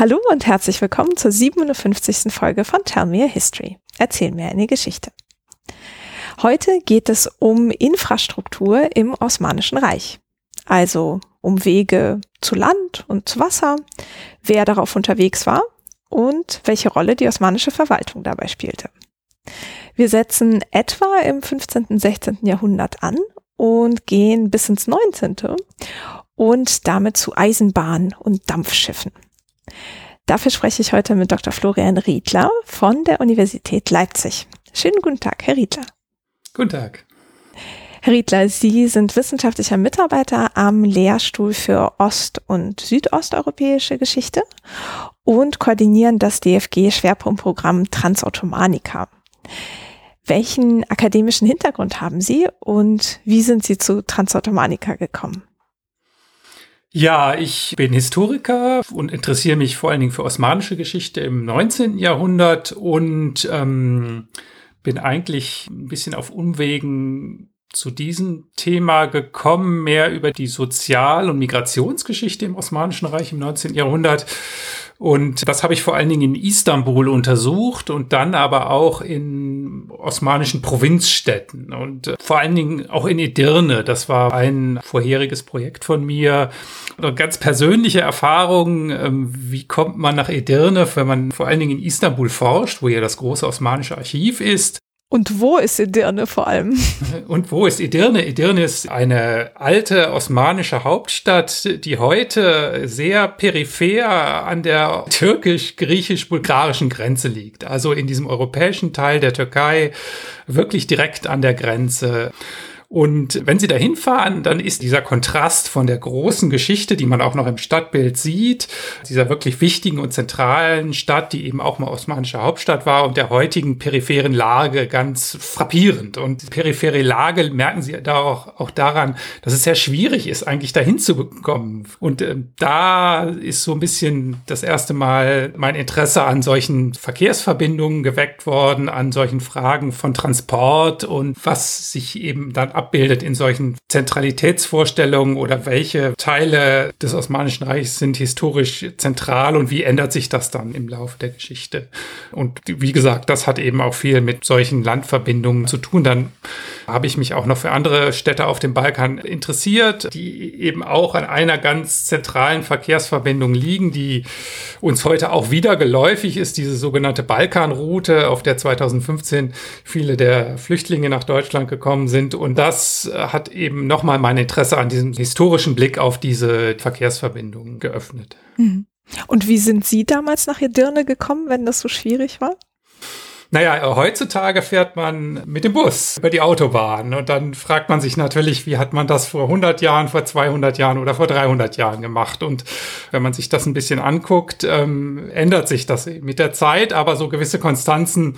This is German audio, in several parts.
Hallo und herzlich willkommen zur 57. Folge von Tell Me a History. Erzähl mir eine Geschichte. Heute geht es um Infrastruktur im Osmanischen Reich. Also um Wege zu Land und zu Wasser, wer darauf unterwegs war und welche Rolle die osmanische Verwaltung dabei spielte. Wir setzen etwa im 15. und 16. Jahrhundert an und gehen bis ins 19. und damit zu Eisenbahnen und Dampfschiffen. Dafür spreche ich heute mit Dr. Florian Riedler von der Universität Leipzig. Schönen guten Tag, Herr Riedler. Guten Tag. Herr Riedler, Sie sind wissenschaftlicher Mitarbeiter am Lehrstuhl für Ost- und Südosteuropäische Geschichte und koordinieren das DFG-Schwerpunktprogramm Transautomanika. Welchen akademischen Hintergrund haben Sie und wie sind Sie zu Transautomanika gekommen? Ja, ich bin Historiker und interessiere mich vor allen Dingen für osmanische Geschichte im 19. Jahrhundert und ähm, bin eigentlich ein bisschen auf Umwegen zu diesem Thema gekommen, mehr über die Sozial- und Migrationsgeschichte im Osmanischen Reich im 19. Jahrhundert und das habe ich vor allen Dingen in Istanbul untersucht und dann aber auch in osmanischen Provinzstädten und äh, vor allen Dingen auch in Edirne. Das war ein vorheriges Projekt von mir. Eine ganz persönliche Erfahrung, ähm, wie kommt man nach Edirne, wenn man vor allen Dingen in Istanbul forscht, wo ja das große osmanische Archiv ist. Und wo ist Edirne vor allem? Und wo ist Edirne? Edirne ist eine alte osmanische Hauptstadt, die heute sehr peripher an der türkisch-griechisch-bulgarischen Grenze liegt. Also in diesem europäischen Teil der Türkei, wirklich direkt an der Grenze. Und wenn Sie da hinfahren, dann ist dieser Kontrast von der großen Geschichte, die man auch noch im Stadtbild sieht, dieser wirklich wichtigen und zentralen Stadt, die eben auch mal osmanische Hauptstadt war und der heutigen peripheren Lage ganz frappierend. Und periphere Lage merken Sie da auch, auch daran, dass es sehr schwierig ist, eigentlich dahin zu bekommen. Und äh, da ist so ein bisschen das erste Mal mein Interesse an solchen Verkehrsverbindungen geweckt worden, an solchen Fragen von Transport und was sich eben dann abbildet in solchen Zentralitätsvorstellungen oder welche Teile des Osmanischen Reichs sind historisch zentral und wie ändert sich das dann im Laufe der Geschichte. Und wie gesagt, das hat eben auch viel mit solchen Landverbindungen zu tun. Dann habe ich mich auch noch für andere Städte auf dem Balkan interessiert, die eben auch an einer ganz zentralen Verkehrsverbindung liegen, die uns heute auch wieder geläufig ist, diese sogenannte Balkanroute, auf der 2015 viele der Flüchtlinge nach Deutschland gekommen sind. Und da das hat eben nochmal mein Interesse an diesem historischen Blick auf diese Verkehrsverbindungen geöffnet. Mhm. Und wie sind Sie damals nach Edirne gekommen, wenn das so schwierig war? Naja, heutzutage fährt man mit dem Bus über die Autobahn und dann fragt man sich natürlich, wie hat man das vor 100 Jahren, vor 200 Jahren oder vor 300 Jahren gemacht? Und wenn man sich das ein bisschen anguckt, ähm, ändert sich das mit der Zeit, aber so gewisse Konstanzen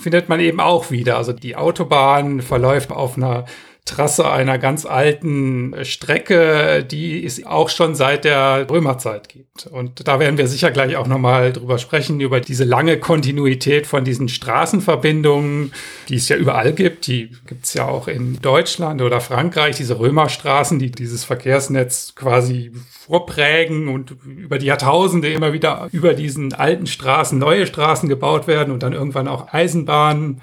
findet man eben auch wieder. Also die Autobahn verläuft auf einer Trasse einer ganz alten Strecke, die es auch schon seit der Römerzeit gibt. Und da werden wir sicher gleich auch nochmal drüber sprechen, über diese lange Kontinuität von diesen Straßenverbindungen, die es ja überall gibt. Die gibt es ja auch in Deutschland oder Frankreich, diese Römerstraßen, die dieses Verkehrsnetz quasi vorprägen und über die Jahrtausende immer wieder über diesen alten Straßen neue Straßen gebaut werden und dann irgendwann auch Eisenbahnen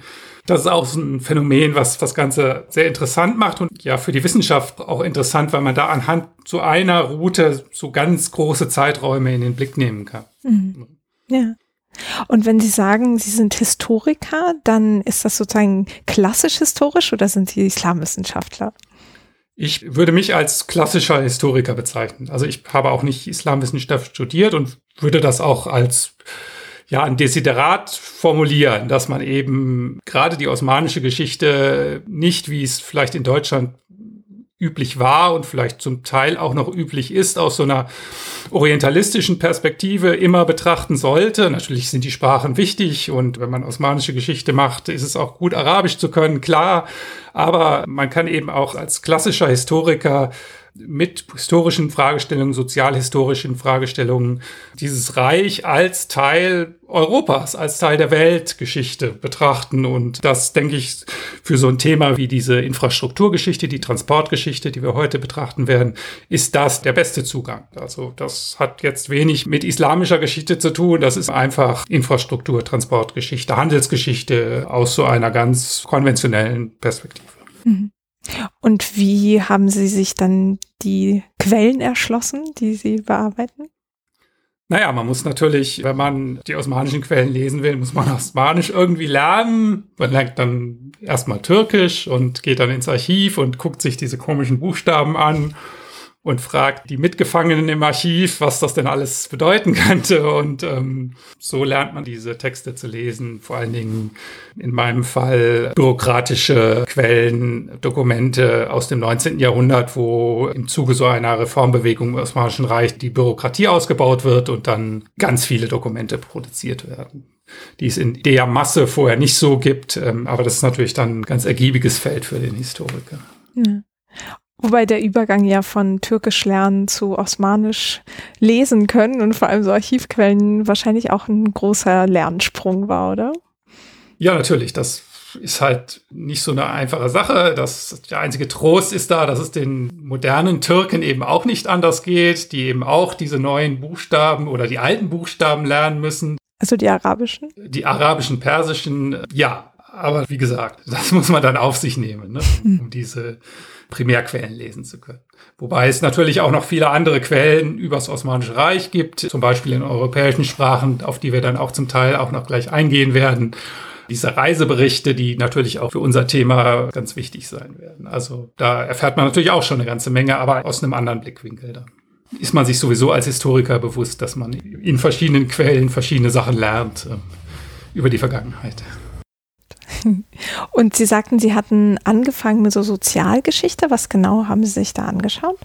das ist auch so ein Phänomen, was das Ganze sehr interessant macht und ja für die Wissenschaft auch interessant, weil man da anhand so einer Route so ganz große Zeiträume in den Blick nehmen kann. Mhm. Ja. Und wenn Sie sagen, Sie sind Historiker, dann ist das sozusagen klassisch historisch oder sind Sie Islamwissenschaftler? Ich würde mich als klassischer Historiker bezeichnen. Also ich habe auch nicht Islamwissenschaft studiert und würde das auch als ja, ein Desiderat formulieren, dass man eben gerade die osmanische Geschichte nicht, wie es vielleicht in Deutschland üblich war und vielleicht zum Teil auch noch üblich ist, aus so einer orientalistischen Perspektive immer betrachten sollte. Natürlich sind die Sprachen wichtig und wenn man osmanische Geschichte macht, ist es auch gut, Arabisch zu können, klar. Aber man kann eben auch als klassischer Historiker mit historischen Fragestellungen, sozialhistorischen Fragestellungen dieses Reich als Teil Europas, als Teil der Weltgeschichte betrachten. Und das, denke ich, für so ein Thema wie diese Infrastrukturgeschichte, die Transportgeschichte, die wir heute betrachten werden, ist das der beste Zugang. Also das hat jetzt wenig mit islamischer Geschichte zu tun. Das ist einfach Infrastruktur, Transportgeschichte, Handelsgeschichte aus so einer ganz konventionellen Perspektive. Mhm. Und wie haben Sie sich dann die Quellen erschlossen, die Sie bearbeiten? Naja, man muss natürlich, wenn man die osmanischen Quellen lesen will, muss man Osmanisch irgendwie lernen. Man lernt dann erstmal Türkisch und geht dann ins Archiv und guckt sich diese komischen Buchstaben an und fragt die Mitgefangenen im Archiv, was das denn alles bedeuten könnte. Und ähm, so lernt man diese Texte zu lesen. Vor allen Dingen in meinem Fall bürokratische Quellen, Dokumente aus dem 19. Jahrhundert, wo im Zuge so einer Reformbewegung im Osmanischen Reich die Bürokratie ausgebaut wird und dann ganz viele Dokumente produziert werden die es in der Masse vorher nicht so gibt. Ähm, aber das ist natürlich dann ein ganz ergiebiges Feld für den Historiker. Ja. Wobei der Übergang ja von Türkisch lernen zu Osmanisch lesen können und vor allem so Archivquellen wahrscheinlich auch ein großer Lernsprung war, oder? Ja, natürlich. Das ist halt nicht so eine einfache Sache. Das, der einzige Trost ist da, dass es den modernen Türken eben auch nicht anders geht, die eben auch diese neuen Buchstaben oder die alten Buchstaben lernen müssen. Also die arabischen? Die arabischen, persischen, ja. Aber wie gesagt, das muss man dann auf sich nehmen, ne? um diese Primärquellen lesen zu können. Wobei es natürlich auch noch viele andere Quellen übers Osmanische Reich gibt, zum Beispiel in europäischen Sprachen, auf die wir dann auch zum Teil auch noch gleich eingehen werden. Diese Reiseberichte, die natürlich auch für unser Thema ganz wichtig sein werden. Also da erfährt man natürlich auch schon eine ganze Menge, aber aus einem anderen Blickwinkel dann. Ist man sich sowieso als Historiker bewusst, dass man in verschiedenen Quellen verschiedene Sachen lernt äh, über die Vergangenheit. Und Sie sagten, Sie hatten angefangen mit so Sozialgeschichte. Was genau haben Sie sich da angeschaut?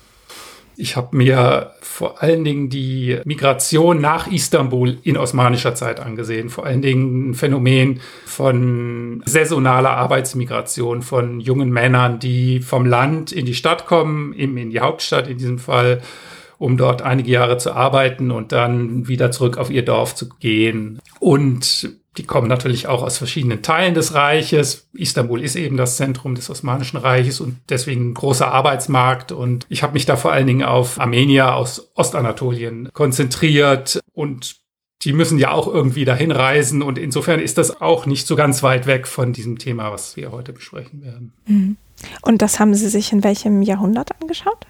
Ich habe mir vor allen Dingen die Migration nach Istanbul in osmanischer Zeit angesehen. Vor allen Dingen ein Phänomen von saisonaler Arbeitsmigration von jungen Männern, die vom Land in die Stadt kommen, eben in die Hauptstadt in diesem Fall, um dort einige Jahre zu arbeiten und dann wieder zurück auf ihr Dorf zu gehen. Und die kommen natürlich auch aus verschiedenen Teilen des Reiches. Istanbul ist eben das Zentrum des Osmanischen Reiches und deswegen ein großer Arbeitsmarkt. Und ich habe mich da vor allen Dingen auf Armenier aus Ostanatolien konzentriert und die müssen ja auch irgendwie dahin reisen und insofern ist das auch nicht so ganz weit weg von diesem Thema, was wir heute besprechen werden. Mhm. Und das haben Sie sich in welchem Jahrhundert angeschaut?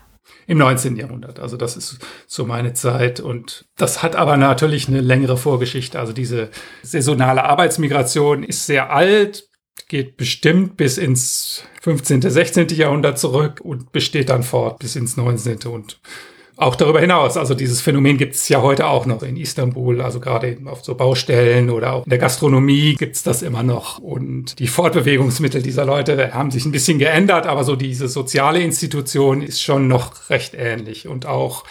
Im 19. Jahrhundert. Also das ist so meine Zeit. Und das hat aber natürlich eine längere Vorgeschichte. Also diese saisonale Arbeitsmigration ist sehr alt, geht bestimmt bis ins 15., 16. Jahrhundert zurück und besteht dann fort bis ins 19. und auch darüber hinaus. Also dieses Phänomen gibt es ja heute auch noch in Istanbul, also gerade auf so Baustellen oder auch in der Gastronomie gibt es das immer noch. Und die Fortbewegungsmittel dieser Leute haben sich ein bisschen geändert, aber so diese soziale Institution ist schon noch recht ähnlich. Und auch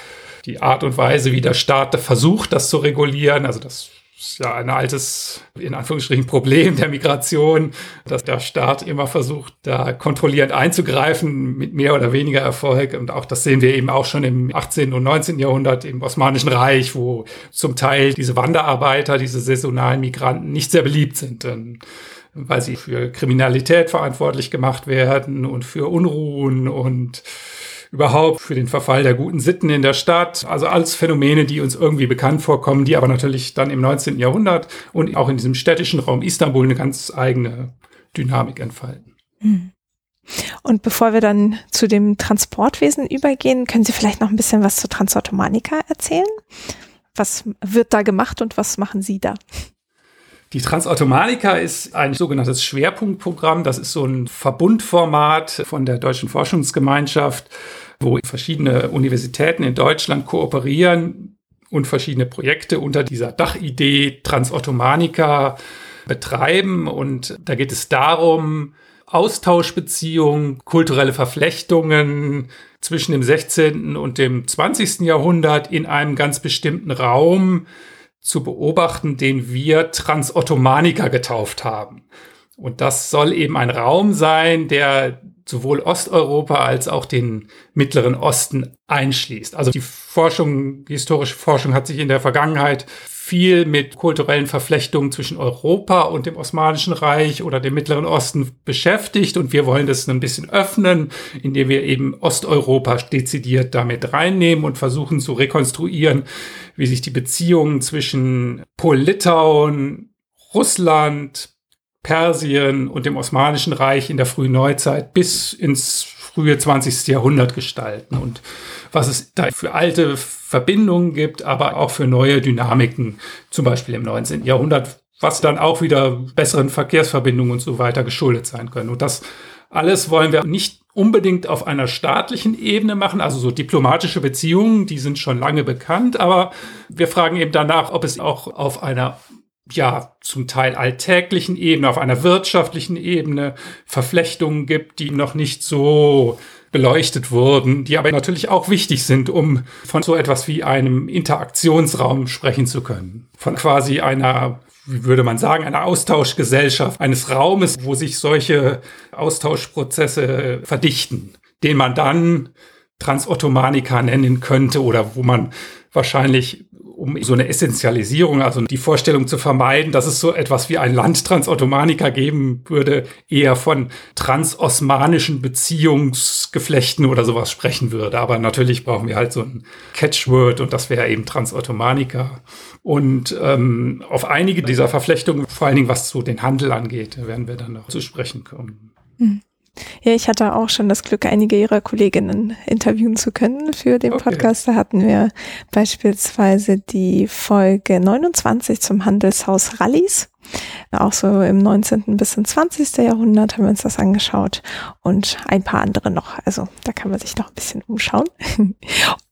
die Art und Weise, wie der Staat versucht, das zu regulieren, also das ja ein altes, in Anführungsstrichen, Problem der Migration, dass der Staat immer versucht, da kontrollierend einzugreifen, mit mehr oder weniger Erfolg. Und auch das sehen wir eben auch schon im 18. und 19. Jahrhundert im Osmanischen Reich, wo zum Teil diese Wanderarbeiter, diese saisonalen Migranten nicht sehr beliebt sind. Denn weil sie für Kriminalität verantwortlich gemacht werden und für Unruhen und überhaupt für den Verfall der guten Sitten in der Stadt. Also alles Phänomene, die uns irgendwie bekannt vorkommen, die aber natürlich dann im 19. Jahrhundert und auch in diesem städtischen Raum Istanbul eine ganz eigene Dynamik entfalten. Hm. Und bevor wir dann zu dem Transportwesen übergehen, können Sie vielleicht noch ein bisschen was zur Transautomanika erzählen? Was wird da gemacht und was machen Sie da? Die Transautomanika ist ein sogenanntes Schwerpunktprogramm. Das ist so ein Verbundformat von der Deutschen Forschungsgemeinschaft wo verschiedene Universitäten in Deutschland kooperieren und verschiedene Projekte unter dieser Dachidee Transottomanica betreiben. Und da geht es darum, Austauschbeziehungen, kulturelle Verflechtungen zwischen dem 16. und dem 20. Jahrhundert in einem ganz bestimmten Raum zu beobachten, den wir Transottomanica getauft haben. Und das soll eben ein Raum sein, der sowohl Osteuropa als auch den Mittleren Osten einschließt. Also die Forschung, die historische Forschung hat sich in der Vergangenheit viel mit kulturellen Verflechtungen zwischen Europa und dem Osmanischen Reich oder dem Mittleren Osten beschäftigt und wir wollen das ein bisschen öffnen, indem wir eben Osteuropa dezidiert damit reinnehmen und versuchen zu rekonstruieren, wie sich die Beziehungen zwischen Polen-Litauen, Russland, Persien und dem Osmanischen Reich in der frühen Neuzeit bis ins frühe 20. Jahrhundert gestalten und was es da für alte Verbindungen gibt, aber auch für neue Dynamiken, zum Beispiel im 19. Jahrhundert, was dann auch wieder besseren Verkehrsverbindungen und so weiter geschuldet sein können. Und das alles wollen wir nicht unbedingt auf einer staatlichen Ebene machen, also so diplomatische Beziehungen, die sind schon lange bekannt, aber wir fragen eben danach, ob es auch auf einer ja, zum Teil alltäglichen Ebene, auf einer wirtschaftlichen Ebene Verflechtungen gibt, die noch nicht so beleuchtet wurden, die aber natürlich auch wichtig sind, um von so etwas wie einem Interaktionsraum sprechen zu können. Von quasi einer, wie würde man sagen, einer Austauschgesellschaft, eines Raumes, wo sich solche Austauschprozesse verdichten, den man dann Transottomanika nennen könnte oder wo man wahrscheinlich um so eine Essentialisierung, also die Vorstellung zu vermeiden, dass es so etwas wie ein Land Transottomanika geben würde, eher von transosmanischen Beziehungsgeflechten oder sowas sprechen würde. Aber natürlich brauchen wir halt so ein Catchword und das wäre eben Transottomanika. Und ähm, auf einige dieser Verflechtungen, vor allen Dingen was so den Handel angeht, werden wir dann noch zu sprechen kommen. Mhm. Ja, ich hatte auch schon das Glück, einige ihrer Kolleginnen interviewen zu können für den okay. Podcast. Da hatten wir beispielsweise die Folge 29 zum Handelshaus Rallis. Auch so im 19. bis ins 20. Jahrhundert haben wir uns das angeschaut und ein paar andere noch. Also da kann man sich noch ein bisschen umschauen.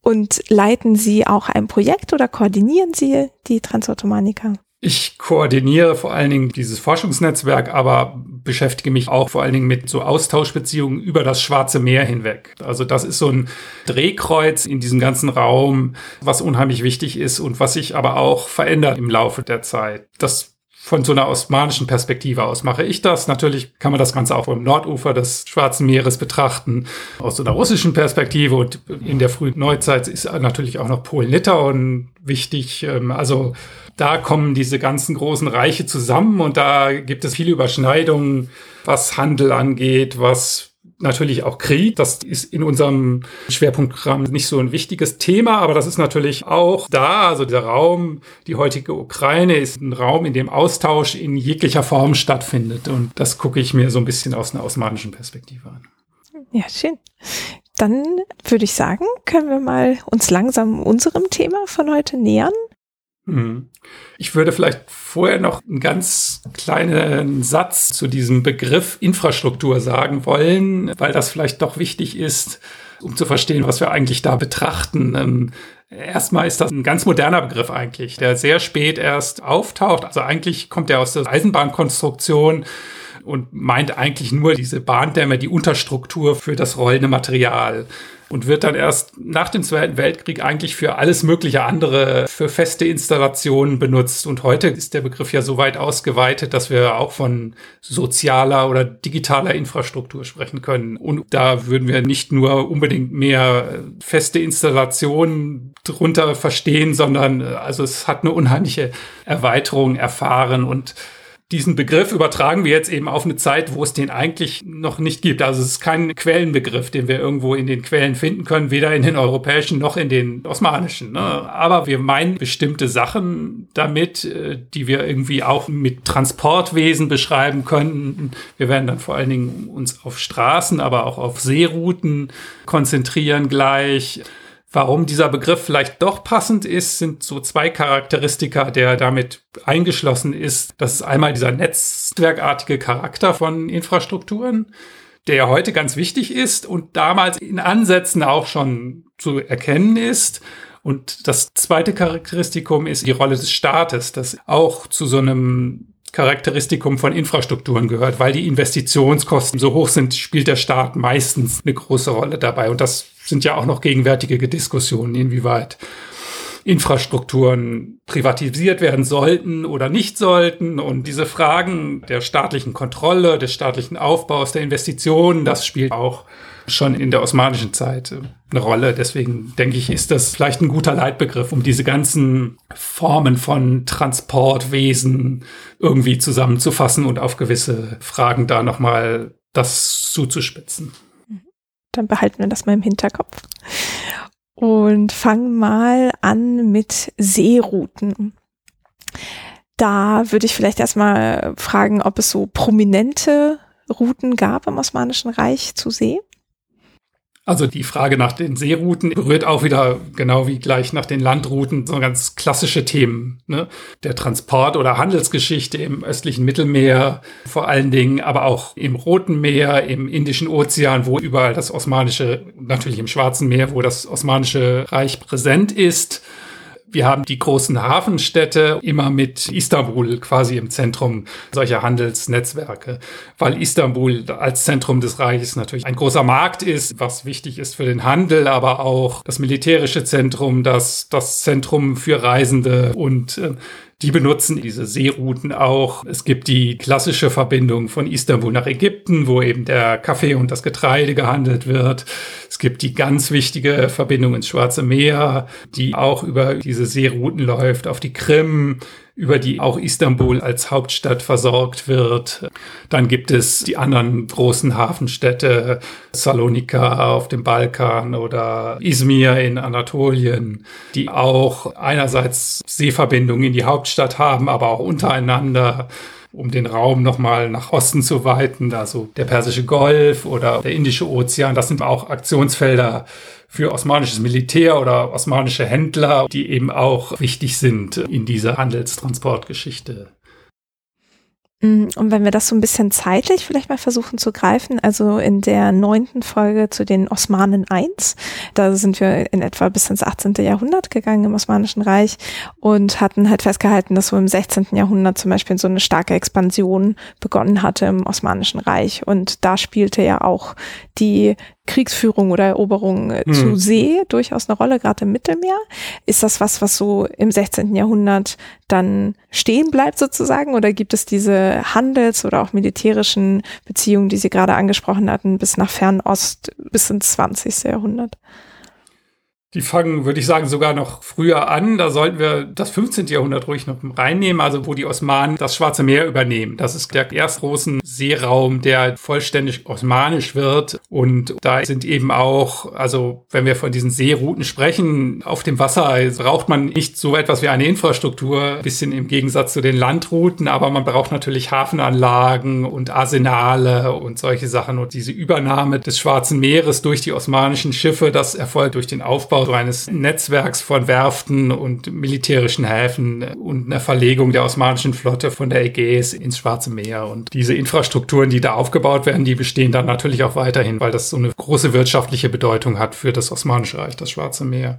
Und leiten Sie auch ein Projekt oder koordinieren Sie die Transautomaniker? Ich koordiniere vor allen Dingen dieses Forschungsnetzwerk, aber beschäftige mich auch vor allen Dingen mit so Austauschbeziehungen über das Schwarze Meer hinweg. Also das ist so ein Drehkreuz in diesem ganzen Raum, was unheimlich wichtig ist und was sich aber auch verändert im Laufe der Zeit. Das von so einer osmanischen Perspektive aus mache ich das. Natürlich kann man das Ganze auch vom Nordufer des Schwarzen Meeres betrachten, aus so einer russischen Perspektive. Und in der frühen Neuzeit ist natürlich auch noch Polen-Litauen wichtig. Ähm, also da kommen diese ganzen großen Reiche zusammen und da gibt es viele Überschneidungen, was Handel angeht, was natürlich auch Krieg. Das ist in unserem Schwerpunktprogramm nicht so ein wichtiges Thema, aber das ist natürlich auch da. Also der Raum, die heutige Ukraine ist ein Raum, in dem Austausch in jeglicher Form stattfindet. Und das gucke ich mir so ein bisschen aus einer osmanischen Perspektive an. Ja, schön. Dann würde ich sagen, können wir mal uns langsam unserem Thema von heute nähern. Hm. Ich würde vielleicht vorher noch einen ganz kleinen Satz zu diesem Begriff Infrastruktur sagen wollen, weil das vielleicht doch wichtig ist, um zu verstehen, was wir eigentlich da betrachten. Ähm, erstmal ist das ein ganz moderner Begriff eigentlich, der sehr spät erst auftaucht. Also eigentlich kommt er aus der Eisenbahnkonstruktion und meint eigentlich nur diese Bahndämme, die Unterstruktur für das rollende Material und wird dann erst nach dem Zweiten Weltkrieg eigentlich für alles mögliche andere, für feste Installationen benutzt. Und heute ist der Begriff ja so weit ausgeweitet, dass wir auch von sozialer oder digitaler Infrastruktur sprechen können. Und da würden wir nicht nur unbedingt mehr feste Installationen drunter verstehen, sondern also es hat eine unheimliche Erweiterung erfahren und diesen Begriff übertragen wir jetzt eben auf eine Zeit, wo es den eigentlich noch nicht gibt. Also es ist kein Quellenbegriff, den wir irgendwo in den Quellen finden können, weder in den europäischen noch in den osmanischen. Ne? Aber wir meinen bestimmte Sachen damit, äh, die wir irgendwie auch mit Transportwesen beschreiben können. Wir werden dann vor allen Dingen uns auf Straßen, aber auch auf Seerouten konzentrieren gleich. Warum dieser Begriff vielleicht doch passend ist, sind so zwei Charakteristika, der damit eingeschlossen ist. Das ist einmal dieser netzwerkartige Charakter von Infrastrukturen, der ja heute ganz wichtig ist und damals in Ansätzen auch schon zu erkennen ist. Und das zweite Charakteristikum ist die Rolle des Staates, das auch zu so einem Charakteristikum von Infrastrukturen gehört, weil die Investitionskosten so hoch sind, spielt der Staat meistens eine große Rolle dabei. Und das sind ja auch noch gegenwärtige Diskussionen, inwieweit Infrastrukturen privatisiert werden sollten oder nicht sollten. Und diese Fragen der staatlichen Kontrolle, des staatlichen Aufbaus, der Investitionen, das spielt auch schon in der osmanischen Zeit eine Rolle. Deswegen denke ich, ist das vielleicht ein guter Leitbegriff, um diese ganzen Formen von Transportwesen irgendwie zusammenzufassen und auf gewisse Fragen da nochmal das zuzuspitzen. Dann behalten wir das mal im Hinterkopf und fangen mal an mit Seerouten. Da würde ich vielleicht erstmal fragen, ob es so prominente Routen gab im Osmanischen Reich zu See. Also die Frage nach den Seerouten berührt auch wieder, genau wie gleich nach den Landrouten, so ganz klassische Themen. Ne? Der Transport oder Handelsgeschichte im östlichen Mittelmeer vor allen Dingen, aber auch im Roten Meer, im Indischen Ozean, wo überall das Osmanische, natürlich im Schwarzen Meer, wo das Osmanische Reich präsent ist. Wir haben die großen Hafenstädte immer mit Istanbul quasi im Zentrum solcher Handelsnetzwerke, weil Istanbul als Zentrum des Reiches natürlich ein großer Markt ist, was wichtig ist für den Handel, aber auch das militärische Zentrum, das, das Zentrum für Reisende und äh, die benutzen diese Seerouten auch. Es gibt die klassische Verbindung von Istanbul nach Ägypten, wo eben der Kaffee und das Getreide gehandelt wird. Es gibt die ganz wichtige Verbindung ins Schwarze Meer, die auch über diese Seerouten läuft, auf die Krim über die auch Istanbul als Hauptstadt versorgt wird. Dann gibt es die anderen großen Hafenstädte, Salonika auf dem Balkan oder Izmir in Anatolien, die auch einerseits Seeverbindungen in die Hauptstadt haben, aber auch untereinander um den Raum nochmal nach Osten zu weiten, also der Persische Golf oder der Indische Ozean, das sind auch Aktionsfelder für osmanisches Militär oder osmanische Händler, die eben auch wichtig sind in dieser Handelstransportgeschichte. Mm, und wenn wir das so ein bisschen zeitlich vielleicht mal versuchen zu greifen, also in der neunten Folge zu den Osmanen I, da sind wir in etwa bis ins 18. Jahrhundert gegangen im Osmanischen Reich und hatten halt festgehalten, dass so im 16. Jahrhundert zum Beispiel so eine starke Expansion begonnen hatte im Osmanischen Reich. Und da spielte ja auch die Kriegsführung oder Eroberung hm. zu See durchaus eine Rolle, gerade im Mittelmeer. Ist das was, was so im 16. Jahrhundert dann stehen bleibt sozusagen? Oder gibt es diese Handels- oder auch militärischen Beziehungen, die Sie gerade angesprochen hatten, bis nach Fernost, bis ins 20. Jahrhundert? Die fangen, würde ich sagen, sogar noch früher an. Da sollten wir das 15. Jahrhundert ruhig noch reinnehmen, also wo die Osmanen das Schwarze Meer übernehmen. Das ist der erst großen Seeraum, der vollständig osmanisch wird. Und da sind eben auch, also wenn wir von diesen Seerouten sprechen, auf dem Wasser braucht man nicht so etwas wie eine Infrastruktur, bisschen im Gegensatz zu den Landrouten, aber man braucht natürlich Hafenanlagen und Arsenale und solche Sachen. Und diese Übernahme des Schwarzen Meeres durch die osmanischen Schiffe, das erfolgt durch den Aufbau Aufbau eines Netzwerks von Werften und militärischen Häfen und einer Verlegung der osmanischen Flotte von der Ägäis ins Schwarze Meer. Und diese Infrastrukturen, die da aufgebaut werden, die bestehen dann natürlich auch weiterhin, weil das so eine große wirtschaftliche Bedeutung hat für das Osmanische Reich, das Schwarze Meer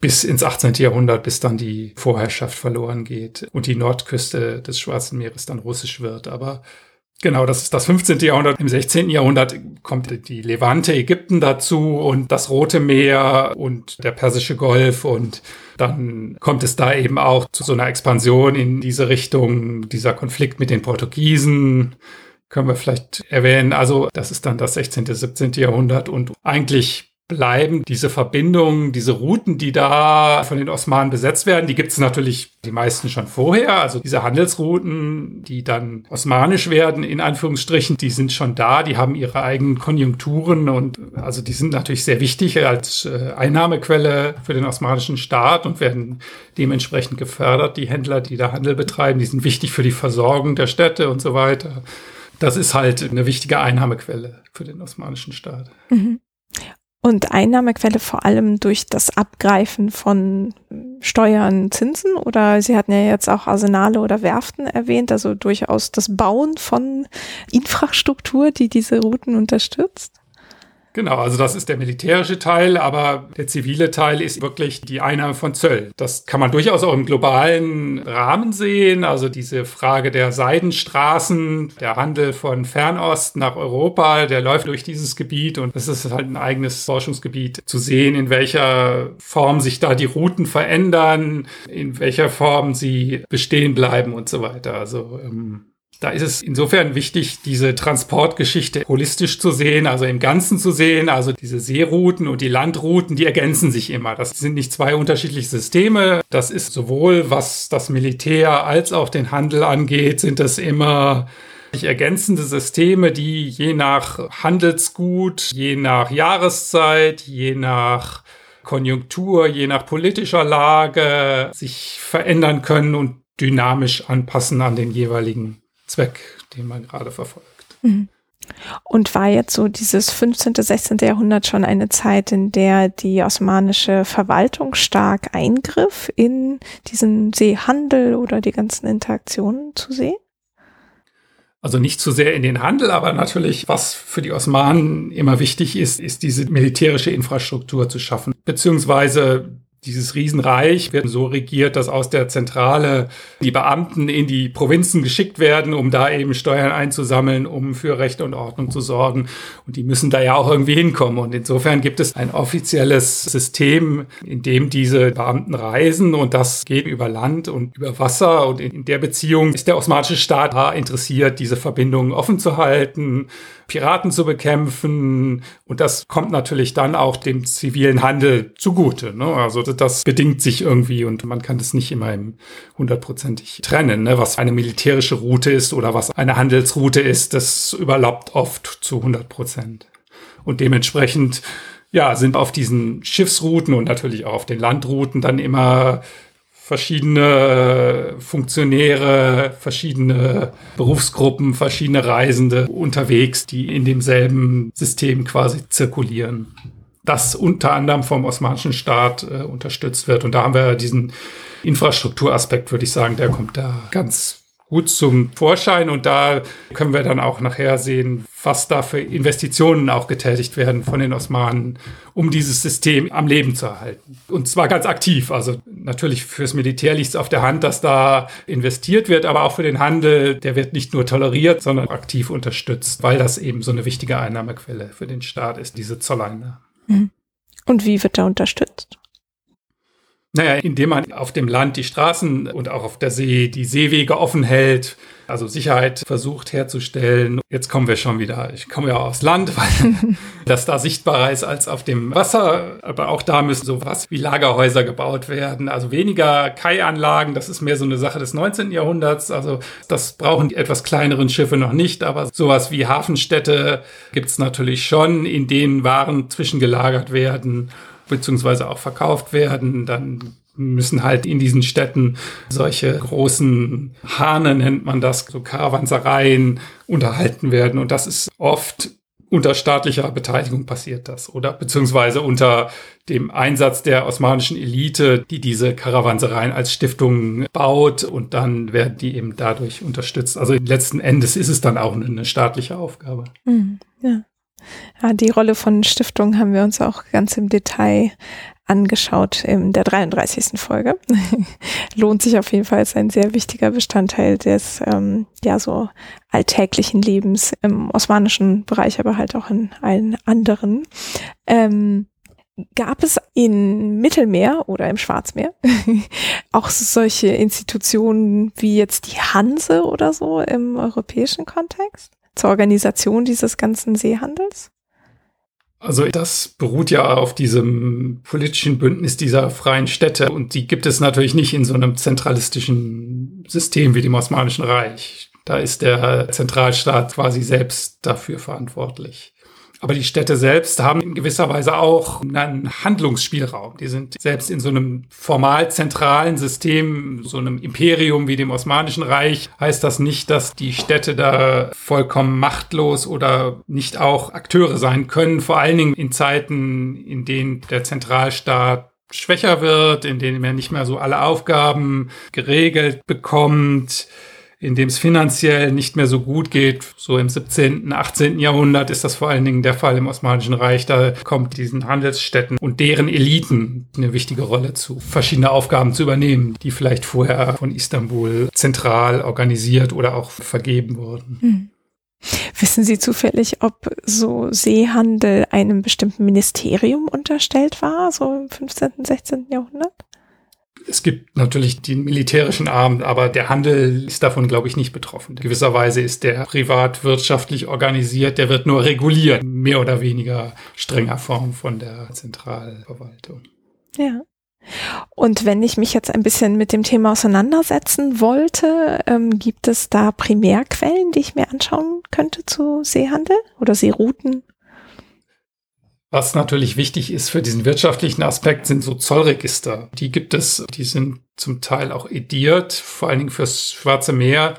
bis ins 18. Jahrhundert, bis dann die Vorherrschaft verloren geht und die Nordküste des Schwarzen Meeres dann russisch wird. Aber Genau, das ist das 15. Jahrhundert. Im 16. Jahrhundert kommt die Levante, Ägypten dazu und das Rote Meer und der Persische Golf und dann kommt es da eben auch zu so einer Expansion in diese Richtung, dieser Konflikt mit den Portugiesen können wir vielleicht erwähnen. Also das ist dann das 16., 17. Jahrhundert und eigentlich bleiben. Diese Verbindungen, diese Routen, die da von den Osmanen besetzt werden, die gibt es natürlich die meisten schon vorher. Also diese Handelsrouten, die dann osmanisch werden, in Anführungsstrichen, die sind schon da, die haben ihre eigenen Konjunkturen und also die sind natürlich sehr wichtig als äh, Einnahmequelle für den osmanischen Staat und werden dementsprechend gefördert. Die Händler, die da Handel betreiben, die sind wichtig für die Versorgung der Städte und so weiter. Das ist halt eine wichtige Einnahmequelle für den osmanischen Staat. Mhm. Und Einnahmequelle vor allem durch das Abgreifen von Steuern, Zinsen oder Sie hatten ja jetzt auch Arsenale oder Werften erwähnt, also durchaus das Bauen von Infrastruktur, die diese Routen unterstützt? Genau, also das ist der militärische Teil, aber der zivile Teil ist wirklich die Einnahme von Zöll. Das kann man durchaus auch im globalen Rahmen sehen. Also diese Frage der Seidenstraßen, der Handel von Fernost nach Europa, der läuft durch dieses Gebiet und es ist halt ein eigenes Forschungsgebiet zu sehen, in welcher Form sich da die Routen verändern, in welcher Form sie bestehen bleiben und so weiter. Also ähm, da ist es insofern wichtig, diese Transportgeschichte holistisch zu sehen, also im Ganzen zu sehen. Also diese Seerouten und die Landrouten, die ergänzen sich immer. Das sind nicht zwei unterschiedliche Systeme. Das ist sowohl, was das Militär als auch den Handel angeht, sind das immer ergänzende Systeme, die je nach Handelsgut, je nach Jahreszeit, je nach Konjunktur, je nach politischer Lage sich verändern können und dynamisch anpassen an den jeweiligen Zweck, den man gerade verfolgt. Mhm. Und war jetzt so dieses 15., 16. Jahrhundert schon eine Zeit, in der die osmanische Verwaltung stark eingriff in diesen Seehandel oder die ganzen Interaktionen zu sehen? Also nicht zu sehr in den Handel, aber natürlich, was für die Osmanen immer wichtig ist, ist diese militärische Infrastruktur zu schaffen, beziehungsweise dieses Riesenreich wird so regiert, dass aus der Zentrale die Beamten in die Provinzen geschickt werden, um da eben Steuern einzusammeln, um für Recht und Ordnung zu sorgen. Und die müssen da ja auch irgendwie hinkommen. Und insofern gibt es ein offizielles System, in dem diese Beamten reisen. Und das geht über Land und über Wasser. Und in der Beziehung ist der osmanische Staat interessiert, diese Verbindungen offen zu halten, Piraten zu bekämpfen. Und das kommt natürlich dann auch dem zivilen Handel zugute. Ne? Also das bedingt sich irgendwie und man kann das nicht immer hundertprozentig trennen. Ne? Was eine militärische Route ist oder was eine Handelsroute ist, das überlappt oft zu 100 Prozent. Und dementsprechend ja, sind auf diesen Schiffsrouten und natürlich auch auf den Landrouten dann immer verschiedene Funktionäre, verschiedene Berufsgruppen, verschiedene Reisende unterwegs, die in demselben System quasi zirkulieren. Das unter anderem vom osmanischen Staat äh, unterstützt wird. Und da haben wir diesen Infrastrukturaspekt, würde ich sagen, der kommt da ganz gut zum Vorschein und da können wir dann auch nachher sehen, was da für Investitionen auch getätigt werden von den Osmanen, um dieses System am Leben zu erhalten. Und zwar ganz aktiv. Also natürlich fürs Militär liegt es auf der Hand, dass da investiert wird, aber auch für den Handel, der wird nicht nur toleriert, sondern aktiv unterstützt, weil das eben so eine wichtige Einnahmequelle für den Staat ist, diese Zolleinnahmen. Mhm. Und wie wird da unterstützt? Naja, indem man auf dem Land die Straßen und auch auf der See die Seewege offen hält, also Sicherheit versucht herzustellen. Jetzt kommen wir schon wieder, ich komme ja aufs Land, weil das da sichtbarer ist als auf dem Wasser. Aber auch da müssen sowas wie Lagerhäuser gebaut werden. Also weniger Kai-Anlagen, das ist mehr so eine Sache des 19. Jahrhunderts. Also das brauchen die etwas kleineren Schiffe noch nicht. Aber sowas wie Hafenstädte gibt's natürlich schon, in denen Waren zwischengelagert werden beziehungsweise auch verkauft werden. Dann müssen halt in diesen Städten solche großen Hahne, nennt man das, so Karawansereien unterhalten werden. Und das ist oft unter staatlicher Beteiligung passiert das oder beziehungsweise unter dem Einsatz der osmanischen Elite, die diese Karawansereien als Stiftung baut und dann werden die eben dadurch unterstützt. Also letzten Endes ist es dann auch eine staatliche Aufgabe. Mhm, ja. Ja, die Rolle von Stiftungen haben wir uns auch ganz im Detail angeschaut in der 33. Folge. Lohnt sich auf jeden Fall als ein sehr wichtiger Bestandteil des ähm, ja so alltäglichen Lebens im osmanischen Bereich, aber halt auch in allen anderen. Ähm, gab es in Mittelmeer oder im Schwarzmeer auch solche Institutionen wie jetzt die Hanse oder so im europäischen Kontext? Zur Organisation dieses ganzen Seehandels? Also das beruht ja auf diesem politischen Bündnis dieser freien Städte und die gibt es natürlich nicht in so einem zentralistischen System wie dem Osmanischen Reich. Da ist der Zentralstaat quasi selbst dafür verantwortlich. Aber die Städte selbst haben in gewisser Weise auch einen Handlungsspielraum. Die sind selbst in so einem formal zentralen System, so einem Imperium wie dem Osmanischen Reich, heißt das nicht, dass die Städte da vollkommen machtlos oder nicht auch Akteure sein können. Vor allen Dingen in Zeiten, in denen der Zentralstaat schwächer wird, in denen er nicht mehr so alle Aufgaben geregelt bekommt in dem es finanziell nicht mehr so gut geht. So im 17., 18. Jahrhundert ist das vor allen Dingen der Fall im Osmanischen Reich. Da kommt diesen Handelsstädten und deren Eliten eine wichtige Rolle zu, verschiedene Aufgaben zu übernehmen, die vielleicht vorher von Istanbul zentral organisiert oder auch vergeben wurden. Hm. Wissen Sie zufällig, ob so Seehandel einem bestimmten Ministerium unterstellt war, so im 15., 16. Jahrhundert? Es gibt natürlich den militärischen Arm, aber der Handel ist davon, glaube ich, nicht betroffen. Gewisserweise ist der privatwirtschaftlich organisiert, der wird nur reguliert, mehr oder weniger strenger Form von der Zentralverwaltung. Ja. Und wenn ich mich jetzt ein bisschen mit dem Thema auseinandersetzen wollte, ähm, gibt es da Primärquellen, die ich mir anschauen könnte zu Seehandel oder Seerouten? Was natürlich wichtig ist für diesen wirtschaftlichen Aspekt, sind so Zollregister. Die gibt es, die sind zum Teil auch ediert, vor allen Dingen fürs Schwarze Meer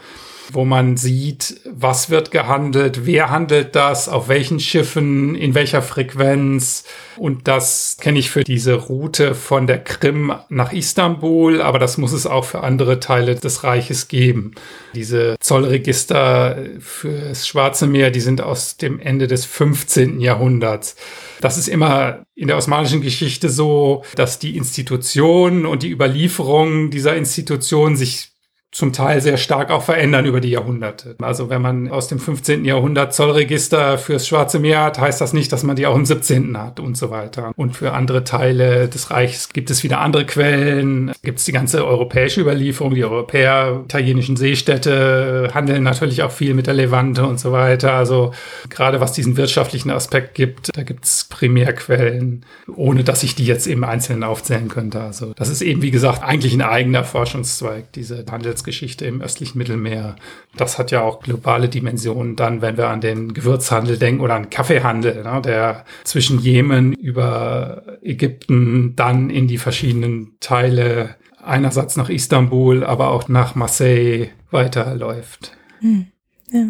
wo man sieht, was wird gehandelt, wer handelt das, auf welchen Schiffen, in welcher Frequenz. Und das kenne ich für diese Route von der Krim nach Istanbul, aber das muss es auch für andere Teile des Reiches geben. Diese Zollregister fürs Schwarze Meer, die sind aus dem Ende des 15. Jahrhunderts. Das ist immer in der osmanischen Geschichte so, dass die Institutionen und die Überlieferung dieser Institutionen sich zum Teil sehr stark auch verändern über die Jahrhunderte. Also wenn man aus dem 15. Jahrhundert Zollregister fürs Schwarze Meer hat, heißt das nicht, dass man die auch im 17. hat und so weiter. Und für andere Teile des Reichs gibt es wieder andere Quellen. Gibt es die ganze europäische Überlieferung. Die Europäer, italienischen Seestädte handeln natürlich auch viel mit der Levante und so weiter. Also gerade was diesen wirtschaftlichen Aspekt gibt, da gibt es Primärquellen, ohne dass ich die jetzt im Einzelnen aufzählen könnte. Also das ist eben, wie gesagt, eigentlich ein eigener Forschungszweig, diese Handels Geschichte im östlichen Mittelmeer. Das hat ja auch globale Dimensionen dann, wenn wir an den Gewürzhandel denken oder an Kaffeehandel, ne, der zwischen Jemen über Ägypten dann in die verschiedenen Teile einerseits nach Istanbul, aber auch nach Marseille weiterläuft. Hm, ja.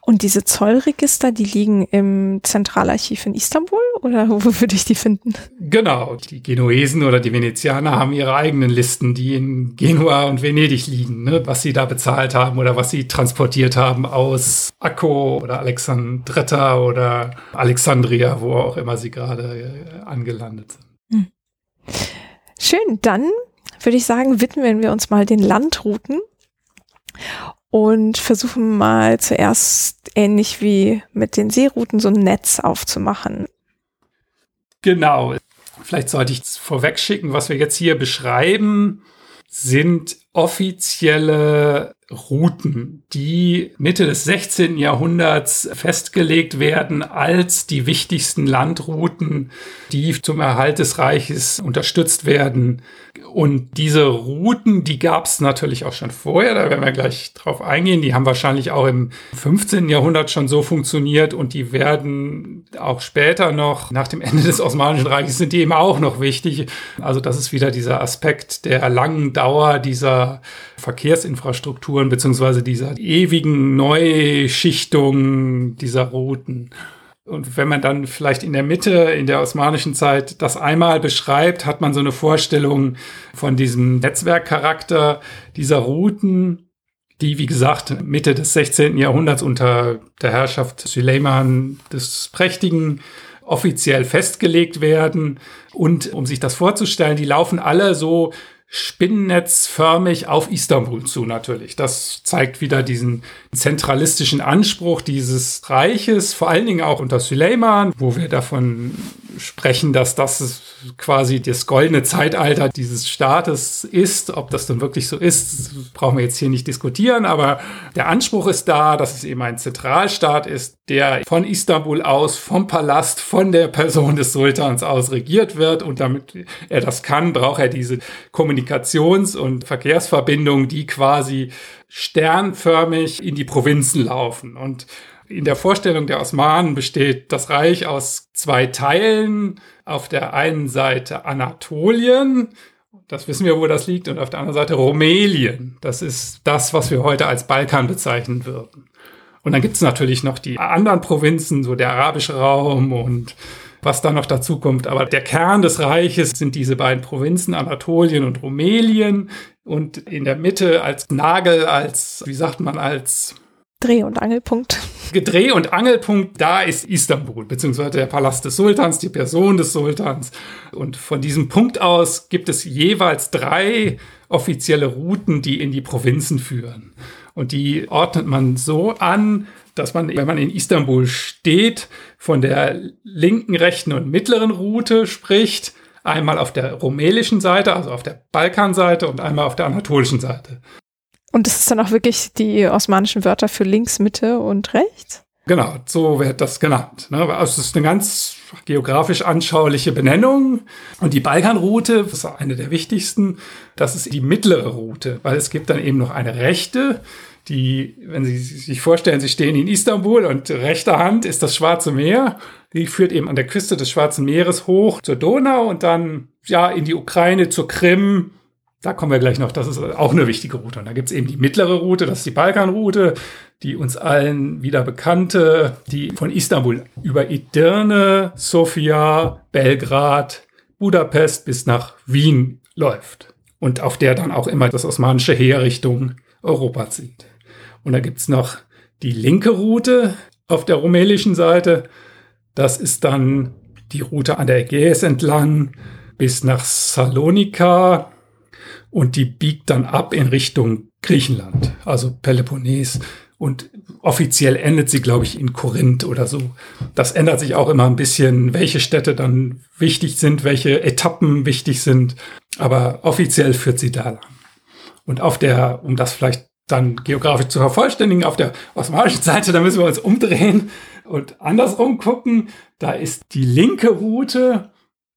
Und diese Zollregister, die liegen im Zentralarchiv in Istanbul oder wo würde ich die finden? Genau, die Genuesen oder die Venezianer haben ihre eigenen Listen, die in Genua und Venedig liegen, ne? was sie da bezahlt haben oder was sie transportiert haben aus Akko oder Alexandretta oder Alexandria, wo auch immer sie gerade äh, angelandet sind. Hm. Schön, dann würde ich sagen, widmen wir uns mal den Landrouten und versuchen mal zuerst ähnlich wie mit den Seerouten so ein Netz aufzumachen. Genau. Vielleicht sollte ich vorweg schicken, was wir jetzt hier beschreiben, sind offizielle Routen, die Mitte des 16. Jahrhunderts festgelegt werden als die wichtigsten Landrouten, die zum Erhalt des Reiches unterstützt werden. Und diese Routen, die gab es natürlich auch schon vorher, da werden wir gleich drauf eingehen. Die haben wahrscheinlich auch im 15. Jahrhundert schon so funktioniert und die werden auch später noch, nach dem Ende des Osmanischen Reiches, sind die eben auch noch wichtig. Also das ist wieder dieser Aspekt der langen Dauer dieser Verkehrsinfrastrukturen beziehungsweise dieser ewigen Neuschichtung dieser Routen. Und wenn man dann vielleicht in der Mitte, in der osmanischen Zeit, das einmal beschreibt, hat man so eine Vorstellung von diesem Netzwerkcharakter dieser Routen, die, wie gesagt, Mitte des 16. Jahrhunderts unter der Herrschaft Süleyman des Prächtigen offiziell festgelegt werden. Und um sich das vorzustellen, die laufen alle so spinnennetzförmig auf Istanbul zu natürlich. Das zeigt wieder diesen zentralistischen Anspruch dieses Reiches, vor allen Dingen auch unter Suleiman, wo wir davon sprechen, dass das quasi das goldene Zeitalter dieses Staates ist. Ob das dann wirklich so ist, brauchen wir jetzt hier nicht diskutieren, aber der Anspruch ist da, dass es eben ein Zentralstaat ist, der von Istanbul aus, vom Palast, von der Person des Sultans aus regiert wird und damit er das kann, braucht er diese Kommunikations- und Verkehrsverbindungen, die quasi sternförmig in die Provinzen laufen und in der Vorstellung der Osmanen besteht das Reich aus zwei Teilen. Auf der einen Seite Anatolien, das wissen wir, wo das liegt, und auf der anderen Seite Rumelien. Das ist das, was wir heute als Balkan bezeichnen würden. Und dann gibt es natürlich noch die anderen Provinzen, so der arabische Raum und was da noch dazu kommt. Aber der Kern des Reiches sind diese beiden Provinzen, Anatolien und Rumelien. Und in der Mitte als Nagel, als, wie sagt man, als Dreh- und Angelpunkt. Dreh- und Angelpunkt, da ist Istanbul, beziehungsweise der Palast des Sultans, die Person des Sultans. Und von diesem Punkt aus gibt es jeweils drei offizielle Routen, die in die Provinzen führen. Und die ordnet man so an, dass man, wenn man in Istanbul steht, von der linken, rechten und mittleren Route spricht. Einmal auf der rumälischen Seite, also auf der Balkanseite und einmal auf der anatolischen Seite. Und das ist dann auch wirklich die osmanischen Wörter für links, Mitte und rechts? Genau, so wird das genannt. Also es ist eine ganz geografisch anschauliche Benennung. Und die Balkanroute, das ist eine der wichtigsten, das ist die mittlere Route, weil es gibt dann eben noch eine rechte, die, wenn Sie sich vorstellen, Sie stehen in Istanbul und rechter Hand ist das Schwarze Meer. Die führt eben an der Küste des Schwarzen Meeres hoch zur Donau und dann ja in die Ukraine, zur Krim. Da kommen wir gleich noch. Das ist auch eine wichtige Route. Und da gibt es eben die mittlere Route, das ist die Balkanroute, die uns allen wieder bekannte, die von Istanbul über Edirne, Sofia, Belgrad, Budapest bis nach Wien läuft. Und auf der dann auch immer das osmanische Heer Richtung Europa zieht. Und da gibt's noch die linke Route auf der rumänischen Seite. Das ist dann die Route an der Ägäis entlang bis nach Salonika und die biegt dann ab in Richtung Griechenland, also Peloponnes. Und offiziell endet sie, glaube ich, in Korinth oder so. Das ändert sich auch immer ein bisschen, welche Städte dann wichtig sind, welche Etappen wichtig sind. Aber offiziell führt sie da lang. Und auf der, um das vielleicht dann geografisch zu vervollständigen. Auf der osmanischen Seite, da müssen wir uns umdrehen und andersrum gucken. Da ist die linke Route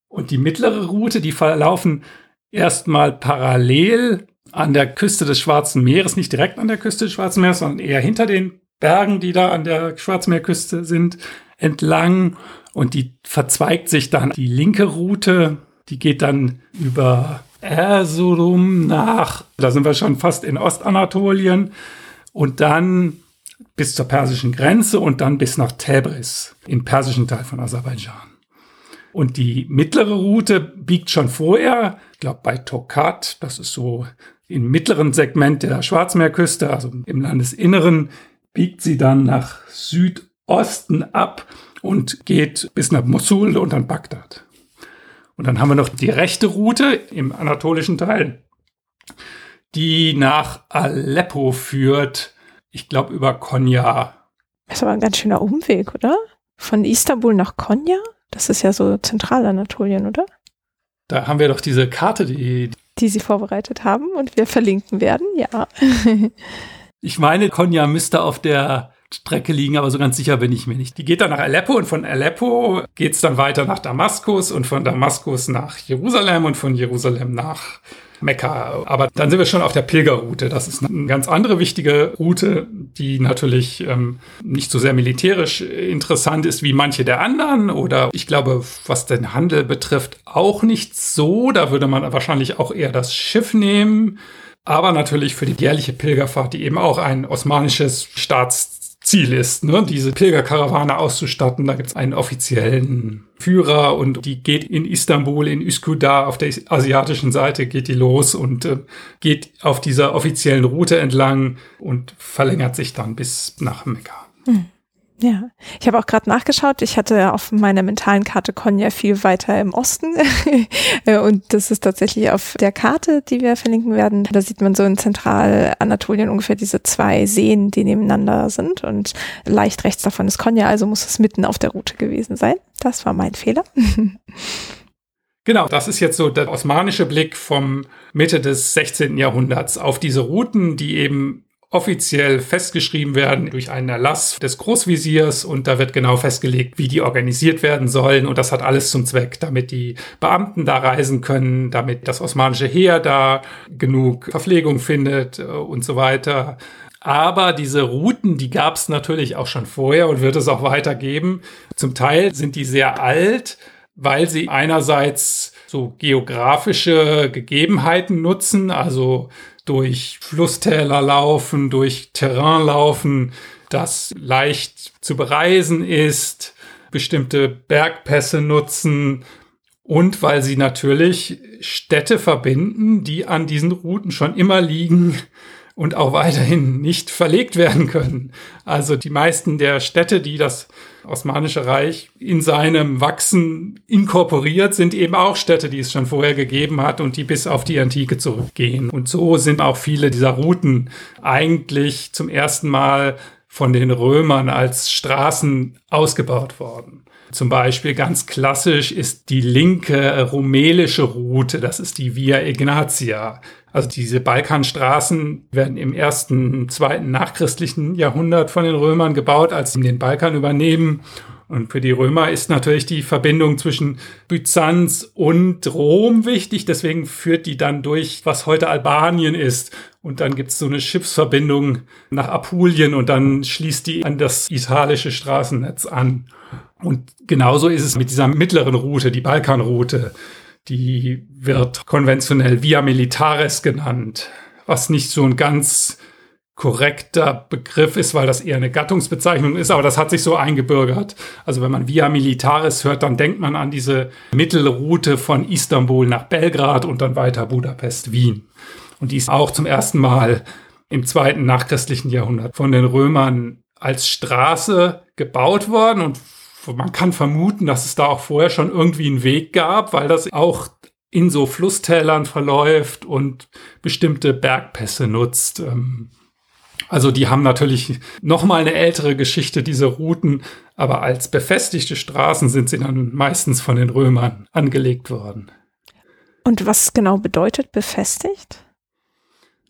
und die mittlere Route, die verlaufen erstmal parallel an der Küste des Schwarzen Meeres, nicht direkt an der Küste des Schwarzen Meeres, sondern eher hinter den Bergen, die da an der Schwarzmeerküste sind, entlang. Und die verzweigt sich dann. Die linke Route, die geht dann über Erzurum nach, da sind wir schon fast in Ostanatolien und dann bis zur persischen Grenze und dann bis nach Tebris im persischen Teil von Aserbaidschan. Und die mittlere Route biegt schon vorher, ich glaube bei Tokat, das ist so im mittleren Segment der Schwarzmeerküste, also im Landesinneren, biegt sie dann nach Südosten ab und geht bis nach Mosul und dann Bagdad. Und dann haben wir noch die rechte Route im anatolischen Teil, die nach Aleppo führt. Ich glaube über Konya. Das ist aber ein ganz schöner Umweg, oder? Von Istanbul nach Konya? Das ist ja so Zentralanatolien, oder? Da haben wir doch diese Karte, die. Die Sie vorbereitet haben und wir verlinken werden, ja. ich meine, Konya müsste auf der Strecke liegen, aber so ganz sicher bin ich mir nicht. Die geht dann nach Aleppo und von Aleppo geht es dann weiter nach Damaskus und von Damaskus nach Jerusalem und von Jerusalem nach Mekka. Aber dann sind wir schon auf der Pilgerroute. Das ist eine ganz andere wichtige Route, die natürlich ähm, nicht so sehr militärisch interessant ist wie manche der anderen. Oder ich glaube, was den Handel betrifft, auch nicht so. Da würde man wahrscheinlich auch eher das Schiff nehmen. Aber natürlich für die jährliche Pilgerfahrt, die eben auch ein osmanisches Staats Ziel ist, ne? diese Pilgerkarawane auszustatten. Da gibt es einen offiziellen Führer und die geht in Istanbul, in Üsküdar, auf der asiatischen Seite geht die los und äh, geht auf dieser offiziellen Route entlang und verlängert sich dann bis nach Mekka. Hm. Ja, ich habe auch gerade nachgeschaut. Ich hatte auf meiner mentalen Karte Konya viel weiter im Osten. und das ist tatsächlich auf der Karte, die wir verlinken werden. Da sieht man so in Zentralanatolien ungefähr diese zwei Seen, die nebeneinander sind. Und leicht rechts davon ist Konya, also muss es mitten auf der Route gewesen sein. Das war mein Fehler. Genau, das ist jetzt so der osmanische Blick vom Mitte des 16. Jahrhunderts auf diese Routen, die eben offiziell festgeschrieben werden durch einen Erlass des Großvisiers und da wird genau festgelegt, wie die organisiert werden sollen und das hat alles zum Zweck, damit die Beamten da reisen können, damit das osmanische Heer da genug Verpflegung findet äh, und so weiter. Aber diese Routen, die gab es natürlich auch schon vorher und wird es auch weitergeben. Zum Teil sind die sehr alt, weil sie einerseits so geografische Gegebenheiten nutzen, also durch Flusstäler laufen, durch Terrain laufen, das leicht zu bereisen ist. bestimmte Bergpässe nutzen und weil sie natürlich Städte verbinden, die an diesen Routen schon immer liegen und auch weiterhin nicht verlegt werden können. Also die meisten der Städte, die das Osmanische Reich in seinem Wachsen inkorporiert, sind eben auch Städte, die es schon vorher gegeben hat und die bis auf die Antike zurückgehen. Und so sind auch viele dieser Routen eigentlich zum ersten Mal von den Römern als Straßen ausgebaut worden. Zum Beispiel ganz klassisch ist die linke rumelische Route, das ist die Via Ignatia. Also diese Balkanstraßen werden im ersten, zweiten nachchristlichen Jahrhundert von den Römern gebaut, als sie den Balkan übernehmen. Und für die Römer ist natürlich die Verbindung zwischen Byzanz und Rom wichtig. Deswegen führt die dann durch, was heute Albanien ist. Und dann gibt's so eine Schiffsverbindung nach Apulien und dann schließt die an das italische Straßennetz an. Und genauso ist es mit dieser mittleren Route, die Balkanroute. Die wird konventionell Via Militaris genannt, was nicht so ein ganz korrekter Begriff ist, weil das eher eine Gattungsbezeichnung ist, aber das hat sich so eingebürgert. Also wenn man Via Militaris hört, dann denkt man an diese Mittelroute von Istanbul nach Belgrad und dann weiter Budapest, Wien. Und die ist auch zum ersten Mal im zweiten nachchristlichen Jahrhundert von den Römern als Straße gebaut worden und man kann vermuten, dass es da auch vorher schon irgendwie einen Weg gab, weil das auch in so Flusstälern verläuft und bestimmte Bergpässe nutzt. Ähm, also die haben natürlich noch mal eine ältere Geschichte, diese Routen, aber als befestigte Straßen sind sie dann meistens von den Römern angelegt worden. Und was genau bedeutet befestigt?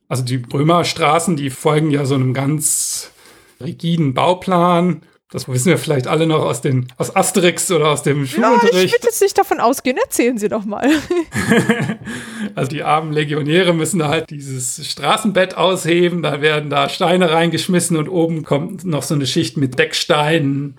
Also die Römerstraßen, die folgen ja so einem ganz rigiden Bauplan das wissen wir vielleicht alle noch aus, den, aus Asterix oder aus dem Schulunterricht. Ja, ich würde jetzt nicht davon ausgehen. Erzählen Sie doch mal. also die armen Legionäre müssen da halt dieses Straßenbett ausheben. Da werden da Steine reingeschmissen und oben kommt noch so eine Schicht mit Decksteinen.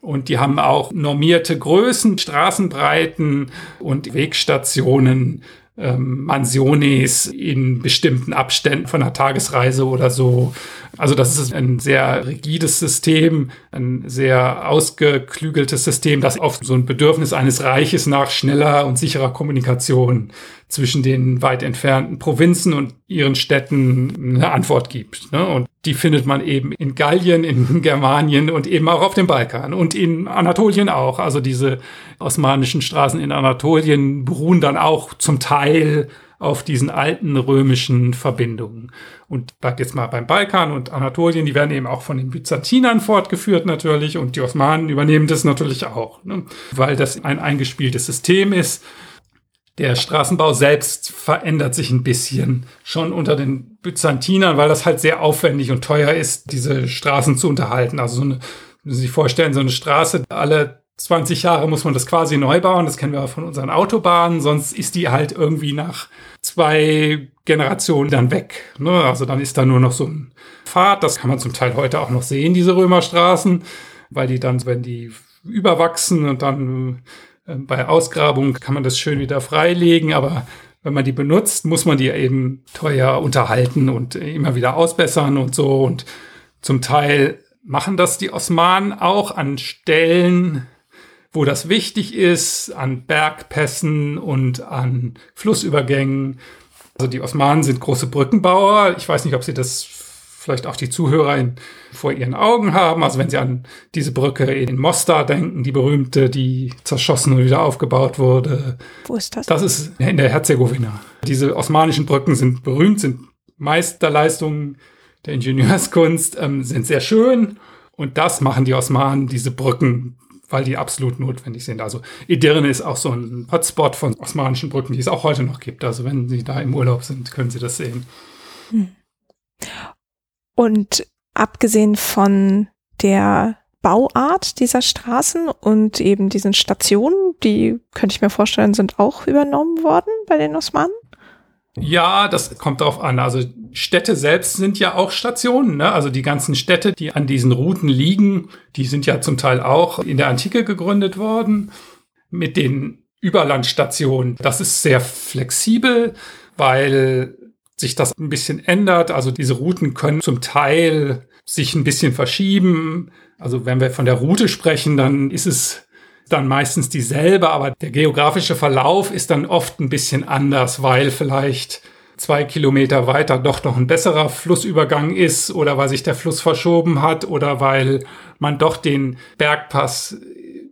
Und die haben auch normierte Größen, Straßenbreiten und Wegstationen ähm, Mansiones in bestimmten Abständen von einer Tagesreise oder so. Also das ist ein sehr rigides System, ein sehr ausgeklügeltes System, das auf so ein Bedürfnis eines Reiches nach schneller und sicherer Kommunikation zwischen den weit entfernten Provinzen und ihren Städten eine Antwort gibt. Ne? Und die findet man eben in Gallien, in Germanien und eben auch auf dem Balkan und in Anatolien auch. Also diese osmanischen Straßen in Anatolien beruhen dann auch zum Teil auf diesen alten römischen Verbindungen. Und bleibt jetzt mal beim Balkan und Anatolien, die werden eben auch von den Byzantinern fortgeführt natürlich und die Osmanen übernehmen das natürlich auch, ne? weil das ein eingespieltes System ist der Straßenbau selbst verändert sich ein bisschen schon unter den Byzantinern, weil das halt sehr aufwendig und teuer ist, diese Straßen zu unterhalten. Also so eine, wenn Sie sich vorstellen, so eine Straße, alle 20 Jahre muss man das quasi neu bauen. Das kennen wir auch von unseren Autobahnen. Sonst ist die halt irgendwie nach zwei Generationen dann weg. Ne? Also dann ist da nur noch so ein Pfad. Das kann man zum Teil heute auch noch sehen, diese Römerstraßen, weil die dann, wenn die überwachsen und dann ähm, bei Ausgrabung kann man das schön wieder freilegen, aber wenn man die benutzt, muss man die eben teuer unterhalten und immer wieder ausbessern und so. Und zum Teil machen das die Osmanen auch an Stellen, wo das wichtig ist, an Bergpässen und an Flussübergängen. Also die Osmanen sind große Brückenbauer. Ich weiß nicht, ob Sie das vielleicht auch die Zuhörer in, vor ihren Augen haben. Also wenn sie an diese Brücke in Mostar denken, die berühmte, die zerschossen und wieder aufgebaut wurde. Wo ist das? Das ist in der Herzegowina. Diese osmanischen Brücken sind berühmt, sind Meisterleistungen der Ingenieurskunst, ähm, sind sehr schön. Und das machen die Osmanen, diese Brücken, weil die absolut notwendig sind. Also Edirne ist auch so ein Hotspot von osmanischen Brücken, die es auch heute noch gibt. Also wenn Sie da im Urlaub sind, können Sie das sehen. Hm. Und abgesehen von der Bauart dieser Straßen und eben diesen Stationen, die könnte ich mir vorstellen, sind auch übernommen worden bei den Osmanen? Ja, das kommt drauf an. Also Städte selbst sind ja auch Stationen. Ne? Also die ganzen Städte, die an diesen Routen liegen, die sind ja zum Teil auch in der Antike gegründet worden. Mit den Überlandstationen, das ist sehr flexibel, weil sich das ein bisschen ändert. Also diese Routen können zum Teil sich ein bisschen verschieben. Also wenn wir von der Route sprechen, dann ist es dann meistens dieselbe, aber der geografische Verlauf ist dann oft ein bisschen anders, weil vielleicht zwei Kilometer weiter doch noch ein besserer Flussübergang ist oder weil sich der Fluss verschoben hat oder weil man doch den Bergpass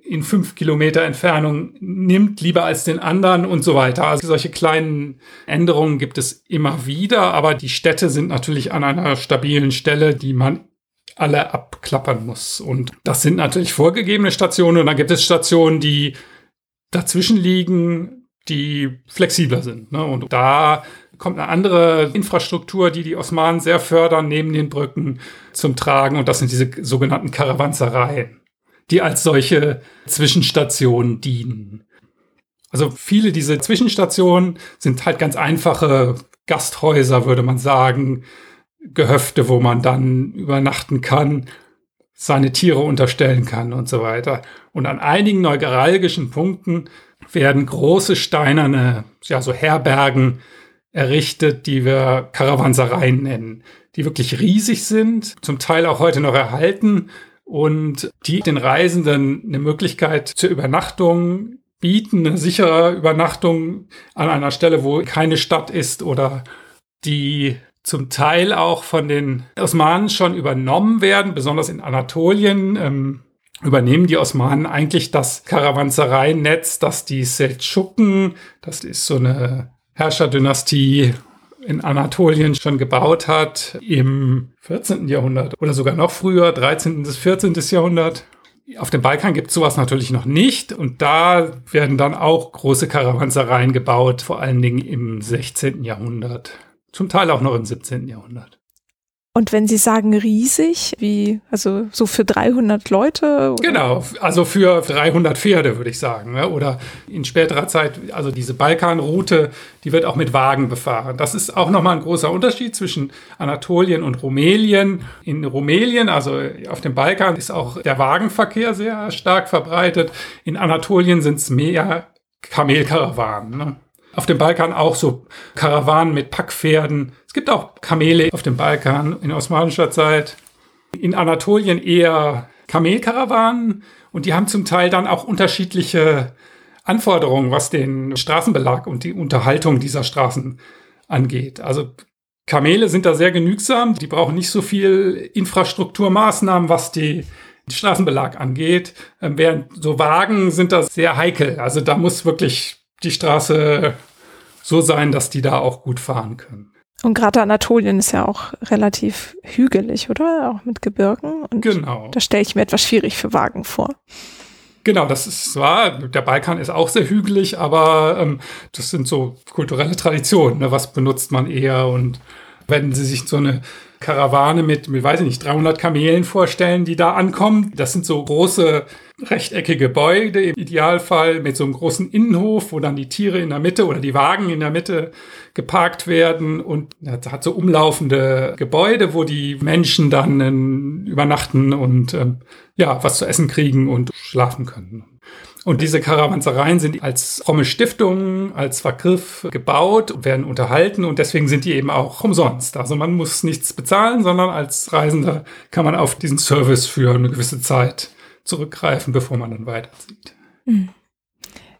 in fünf Kilometer Entfernung nimmt, lieber als den anderen und so weiter. Also solche kleinen Änderungen gibt es immer wieder, aber die Städte sind natürlich an einer stabilen Stelle, die man alle abklappern muss. Und das sind natürlich vorgegebene Stationen und dann gibt es Stationen, die dazwischen liegen, die flexibler sind. Ne? Und da kommt eine andere Infrastruktur, die die Osmanen sehr fördern, neben den Brücken zum Tragen. Und das sind diese sogenannten Karawansereien die als solche Zwischenstationen dienen. Also viele dieser Zwischenstationen sind halt ganz einfache Gasthäuser, würde man sagen, Gehöfte, wo man dann übernachten kann, seine Tiere unterstellen kann und so weiter. Und an einigen neuralgischen Punkten werden große steinerne, ja, so Herbergen errichtet, die wir Karawansereien nennen, die wirklich riesig sind, zum Teil auch heute noch erhalten und die den Reisenden eine Möglichkeit zur Übernachtung bieten, eine sichere Übernachtung an einer Stelle, wo keine Stadt ist oder die zum Teil auch von den Osmanen schon übernommen werden, besonders in Anatolien. Ähm, übernehmen die Osmanen eigentlich das Karawansereinetz, das die Seldschuken, das ist so eine Herrscherdynastie in Anatolien schon gebaut hat im 14. Jahrhundert oder sogar noch früher, 13. bis 14. Jahrhundert. Auf dem Balkan gibt es sowas natürlich noch nicht und da werden dann auch große Karawansereien gebaut, vor allen Dingen im 16. Jahrhundert, zum Teil auch noch im 17. Jahrhundert. Und wenn Sie sagen riesig, wie, also so für 300 Leute? Oder? Genau, also für 300 Pferde, würde ich sagen. Ne? Oder in späterer Zeit, also diese Balkanroute, die wird auch mit Wagen befahren. Das ist auch nochmal ein großer Unterschied zwischen Anatolien und Rumelien. In Rumelien, also auf dem Balkan, ist auch der Wagenverkehr sehr stark verbreitet. In Anatolien sind es mehr Kamelkarawanen. Ne? Auf dem Balkan auch so Karawanen mit Packpferden. Es gibt auch Kamele auf dem Balkan in osmanischer Zeit. In Anatolien eher Kamelkarawanen und die haben zum Teil dann auch unterschiedliche Anforderungen, was den Straßenbelag und die Unterhaltung dieser Straßen angeht. Also Kamele sind da sehr genügsam, die brauchen nicht so viel Infrastrukturmaßnahmen, was die Straßenbelag angeht, ähm, während so Wagen sind da sehr heikel. Also da muss wirklich die Straße so sein, dass die da auch gut fahren können. Und gerade Anatolien ist ja auch relativ hügelig, oder? Auch mit Gebirgen. Und genau. Da stelle ich mir etwas schwierig für Wagen vor. Genau, das ist zwar, der Balkan ist auch sehr hügelig, aber ähm, das sind so kulturelle Traditionen. Ne? Was benutzt man eher? Und wenn Sie sich so eine Karawane mit, mit, weiß ich nicht, 300 Kamelen vorstellen, die da ankommen, das sind so große rechteckige Gebäude im Idealfall mit so einem großen Innenhof, wo dann die Tiere in der Mitte oder die Wagen in der Mitte geparkt werden und hat so umlaufende Gebäude, wo die Menschen dann äh, übernachten und äh, ja, was zu essen kriegen und schlafen können. Und diese Karawansereien sind als fromme Stiftungen, als Vergriff gebaut, werden unterhalten und deswegen sind die eben auch umsonst. Also man muss nichts bezahlen, sondern als Reisender kann man auf diesen Service für eine gewisse Zeit zurückgreifen, bevor man dann weiterzieht. Mhm.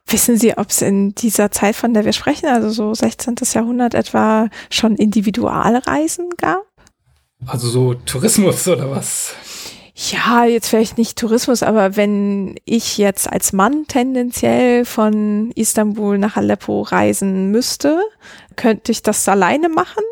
Wissen Sie, ob es in dieser Zeit, von der wir sprechen, also so 16. Jahrhundert etwa, schon Individualreisen gab? Also so Tourismus oder was? Ja, jetzt vielleicht nicht Tourismus, aber wenn ich jetzt als Mann tendenziell von Istanbul nach Aleppo reisen müsste, könnte ich das alleine machen?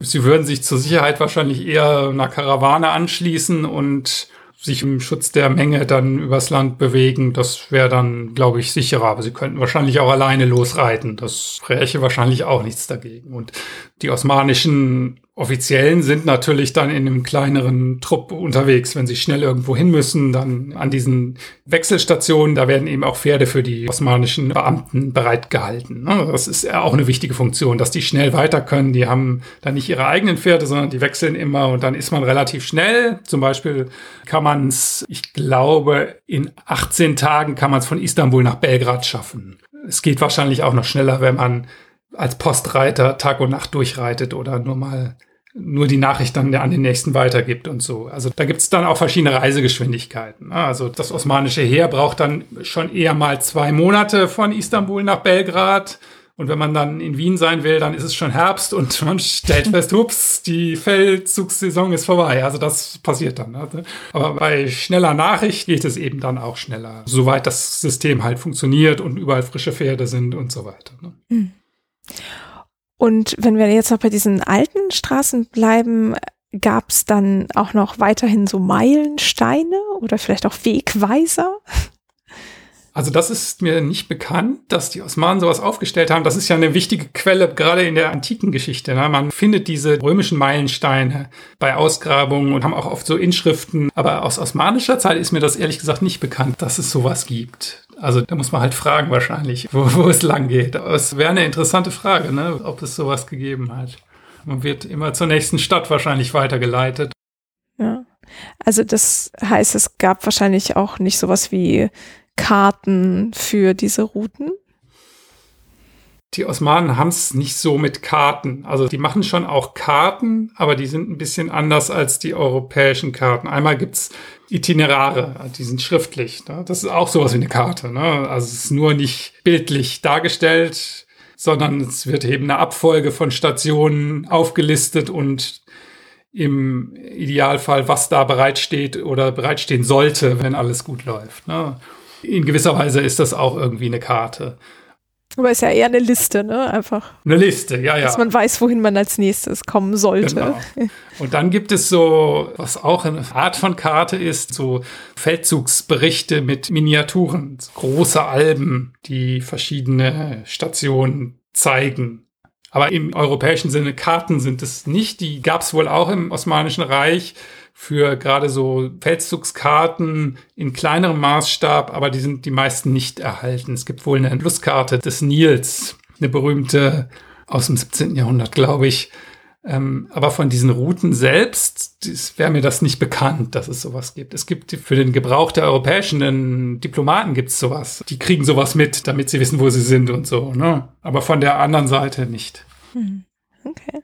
Sie würden sich zur Sicherheit wahrscheinlich eher einer Karawane anschließen und sich im Schutz der Menge dann übers Land bewegen, das wäre dann, glaube ich, sicherer. Aber sie könnten wahrscheinlich auch alleine losreiten. Das spräche wahrscheinlich auch nichts dagegen. Und die osmanischen Offiziellen sind natürlich dann in einem kleineren Trupp unterwegs, wenn sie schnell irgendwo hin müssen, dann an diesen Wechselstationen, da werden eben auch Pferde für die osmanischen Beamten bereitgehalten. Ne? Das ist auch eine wichtige Funktion, dass die schnell weiter können. Die haben dann nicht ihre eigenen Pferde, sondern die wechseln immer und dann ist man relativ schnell. Zum Beispiel kann man es, ich glaube, in 18 Tagen kann man es von Istanbul nach Belgrad schaffen. Es geht wahrscheinlich auch noch schneller, wenn man als Postreiter Tag und Nacht durchreitet oder nur mal nur die Nachricht dann an den nächsten weitergibt und so. Also da gibt es dann auch verschiedene Reisegeschwindigkeiten. Ne? Also das osmanische Heer braucht dann schon eher mal zwei Monate von Istanbul nach Belgrad. Und wenn man dann in Wien sein will, dann ist es schon Herbst und man stellt fest, ups, die Feldzugssaison ist vorbei. Also das passiert dann. Ne? Aber bei schneller Nachricht geht es eben dann auch schneller, soweit das System halt funktioniert und überall frische Pferde sind und so weiter. Mhm. Und wenn wir jetzt noch bei diesen alten Straßen bleiben, gab es dann auch noch weiterhin so Meilensteine oder vielleicht auch Wegweiser? Also das ist mir nicht bekannt, dass die Osmanen sowas aufgestellt haben. Das ist ja eine wichtige Quelle, gerade in der antiken Geschichte. Ne? Man findet diese römischen Meilensteine bei Ausgrabungen und haben auch oft so Inschriften. Aber aus osmanischer Zeit ist mir das ehrlich gesagt nicht bekannt, dass es sowas gibt. Also da muss man halt fragen wahrscheinlich, wo, wo es lang geht. Aber es wäre eine interessante Frage, ne? ob es sowas gegeben hat. Man wird immer zur nächsten Stadt wahrscheinlich weitergeleitet. Ja. Also das heißt, es gab wahrscheinlich auch nicht sowas wie Karten für diese Routen? Die Osmanen haben es nicht so mit Karten. Also die machen schon auch Karten, aber die sind ein bisschen anders als die europäischen Karten. Einmal gibt's Itinerare, die sind schriftlich. Ne? Das ist auch sowas wie eine Karte. Ne? Also es ist nur nicht bildlich dargestellt, sondern es wird eben eine Abfolge von Stationen aufgelistet und im Idealfall, was da bereitsteht oder bereitstehen sollte, wenn alles gut läuft. Ne? In gewisser Weise ist das auch irgendwie eine Karte. Aber ist ja eher eine Liste, ne? Einfach. Eine Liste, ja, ja. Dass man weiß, wohin man als nächstes kommen sollte. Genau. Und dann gibt es so, was auch eine Art von Karte ist, so Feldzugsberichte mit Miniaturen, große Alben, die verschiedene Stationen zeigen. Aber im europäischen Sinne Karten sind es nicht. Die gab es wohl auch im Osmanischen Reich für gerade so Feldzugskarten in kleinerem Maßstab, aber die sind die meisten nicht erhalten. Es gibt wohl eine Flusskarte des Nils, eine berühmte aus dem 17. Jahrhundert, glaube ich. Ähm, aber von diesen Routen selbst wäre mir das nicht bekannt, dass es sowas gibt. Es gibt für den Gebrauch der europäischen Diplomaten gibt es sowas. Die kriegen sowas mit, damit sie wissen, wo sie sind und so. Ne? Aber von der anderen Seite nicht. Hm. Okay.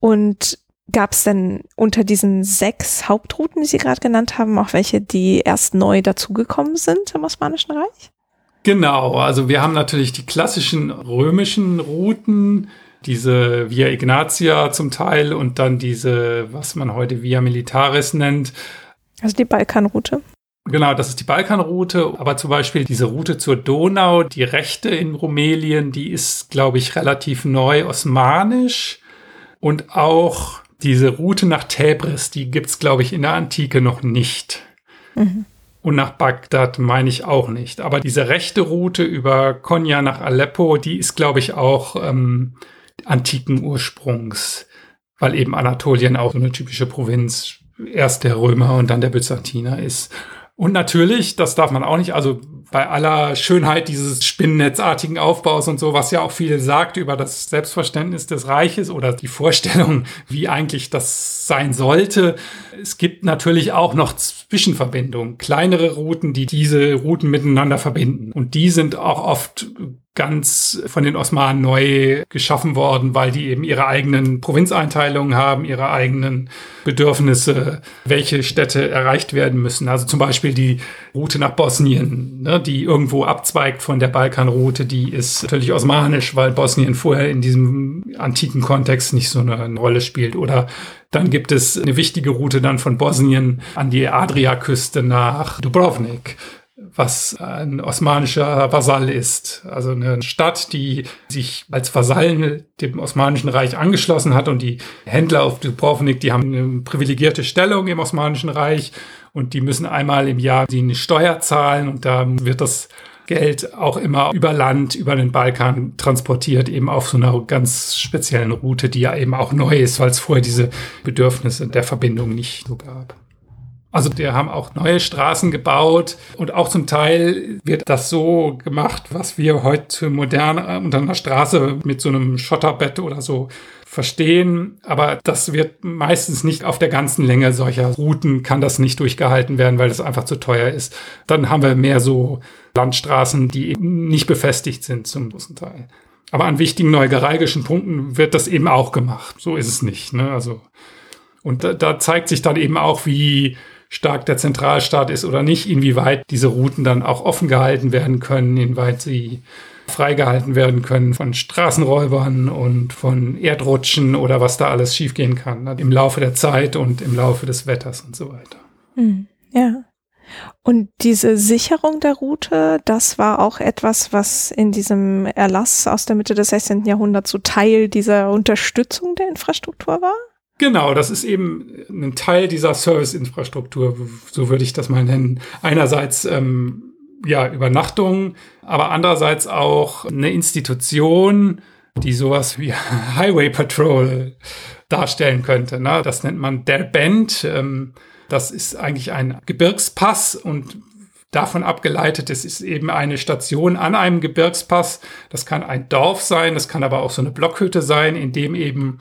Und Gab es denn unter diesen sechs Hauptrouten, die Sie gerade genannt haben, auch welche, die erst neu dazugekommen sind im Osmanischen Reich? Genau, also wir haben natürlich die klassischen römischen Routen, diese Via Ignatia zum Teil und dann diese, was man heute Via Militaris nennt. Also die Balkanroute. Genau, das ist die Balkanroute, aber zum Beispiel diese Route zur Donau, die rechte in Rumelien, die ist, glaube ich, relativ neu osmanisch und auch diese Route nach Tebris, die gibt's glaube ich, in der Antike noch nicht. Mhm. Und nach Bagdad meine ich auch nicht. Aber diese rechte Route über Konya nach Aleppo, die ist, glaube ich, auch ähm, antiken Ursprungs, weil eben Anatolien auch eine typische Provinz erst der Römer und dann der Byzantiner ist. Und natürlich, das darf man auch nicht, also bei aller Schönheit dieses spinnennetzartigen Aufbaus und so, was ja auch viel sagt über das Selbstverständnis des Reiches oder die Vorstellung, wie eigentlich das sein sollte. Es gibt natürlich auch noch Zwischenverbindungen, kleinere Routen, die diese Routen miteinander verbinden. Und die sind auch oft ganz von den Osmanen neu geschaffen worden, weil die eben ihre eigenen Provinzeinteilungen haben, ihre eigenen Bedürfnisse, welche Städte erreicht werden müssen. Also zum Beispiel die Route nach Bosnien, ne, die irgendwo abzweigt von der Balkanroute, die ist natürlich osmanisch, weil Bosnien vorher in diesem antiken Kontext nicht so eine Rolle spielt. Oder dann gibt es eine wichtige Route dann von Bosnien an die Adriaküste nach Dubrovnik was ein osmanischer Vasall ist. Also eine Stadt, die sich als Vasallen dem Osmanischen Reich angeschlossen hat und die Händler auf Dubrovnik, die haben eine privilegierte Stellung im Osmanischen Reich und die müssen einmal im Jahr die Steuer zahlen und da wird das Geld auch immer über Land, über den Balkan transportiert, eben auf so einer ganz speziellen Route, die ja eben auch neu ist, weil es vorher diese Bedürfnisse der Verbindung nicht so gab. Also wir haben auch neue Straßen gebaut und auch zum Teil wird das so gemacht, was wir heute modern unter einer Straße mit so einem Schotterbett oder so verstehen. Aber das wird meistens nicht auf der ganzen Länge solcher Routen kann das nicht durchgehalten werden, weil das einfach zu teuer ist. Dann haben wir mehr so Landstraßen, die eben nicht befestigt sind zum großen Teil. Aber an wichtigen neugieralgischen Punkten wird das eben auch gemacht. So ist es nicht. Ne? Also, und da, da zeigt sich dann eben auch, wie stark der Zentralstaat ist oder nicht, inwieweit diese Routen dann auch offen gehalten werden können, inwieweit sie freigehalten werden können von Straßenräubern und von Erdrutschen oder was da alles schiefgehen kann ne? im Laufe der Zeit und im Laufe des Wetters und so weiter. Hm, ja. Und diese Sicherung der Route, das war auch etwas, was in diesem Erlass aus der Mitte des 16. Jahrhunderts so Teil dieser Unterstützung der Infrastruktur war? Genau, das ist eben ein Teil dieser Serviceinfrastruktur, so würde ich das mal nennen. Einerseits ähm, ja Übernachtung, aber andererseits auch eine Institution, die sowas wie Highway Patrol darstellen könnte. Ne? Das nennt man der Band. Ähm, das ist eigentlich ein Gebirgspass und davon abgeleitet, es ist eben eine Station an einem Gebirgspass. Das kann ein Dorf sein, das kann aber auch so eine Blockhütte sein, in dem eben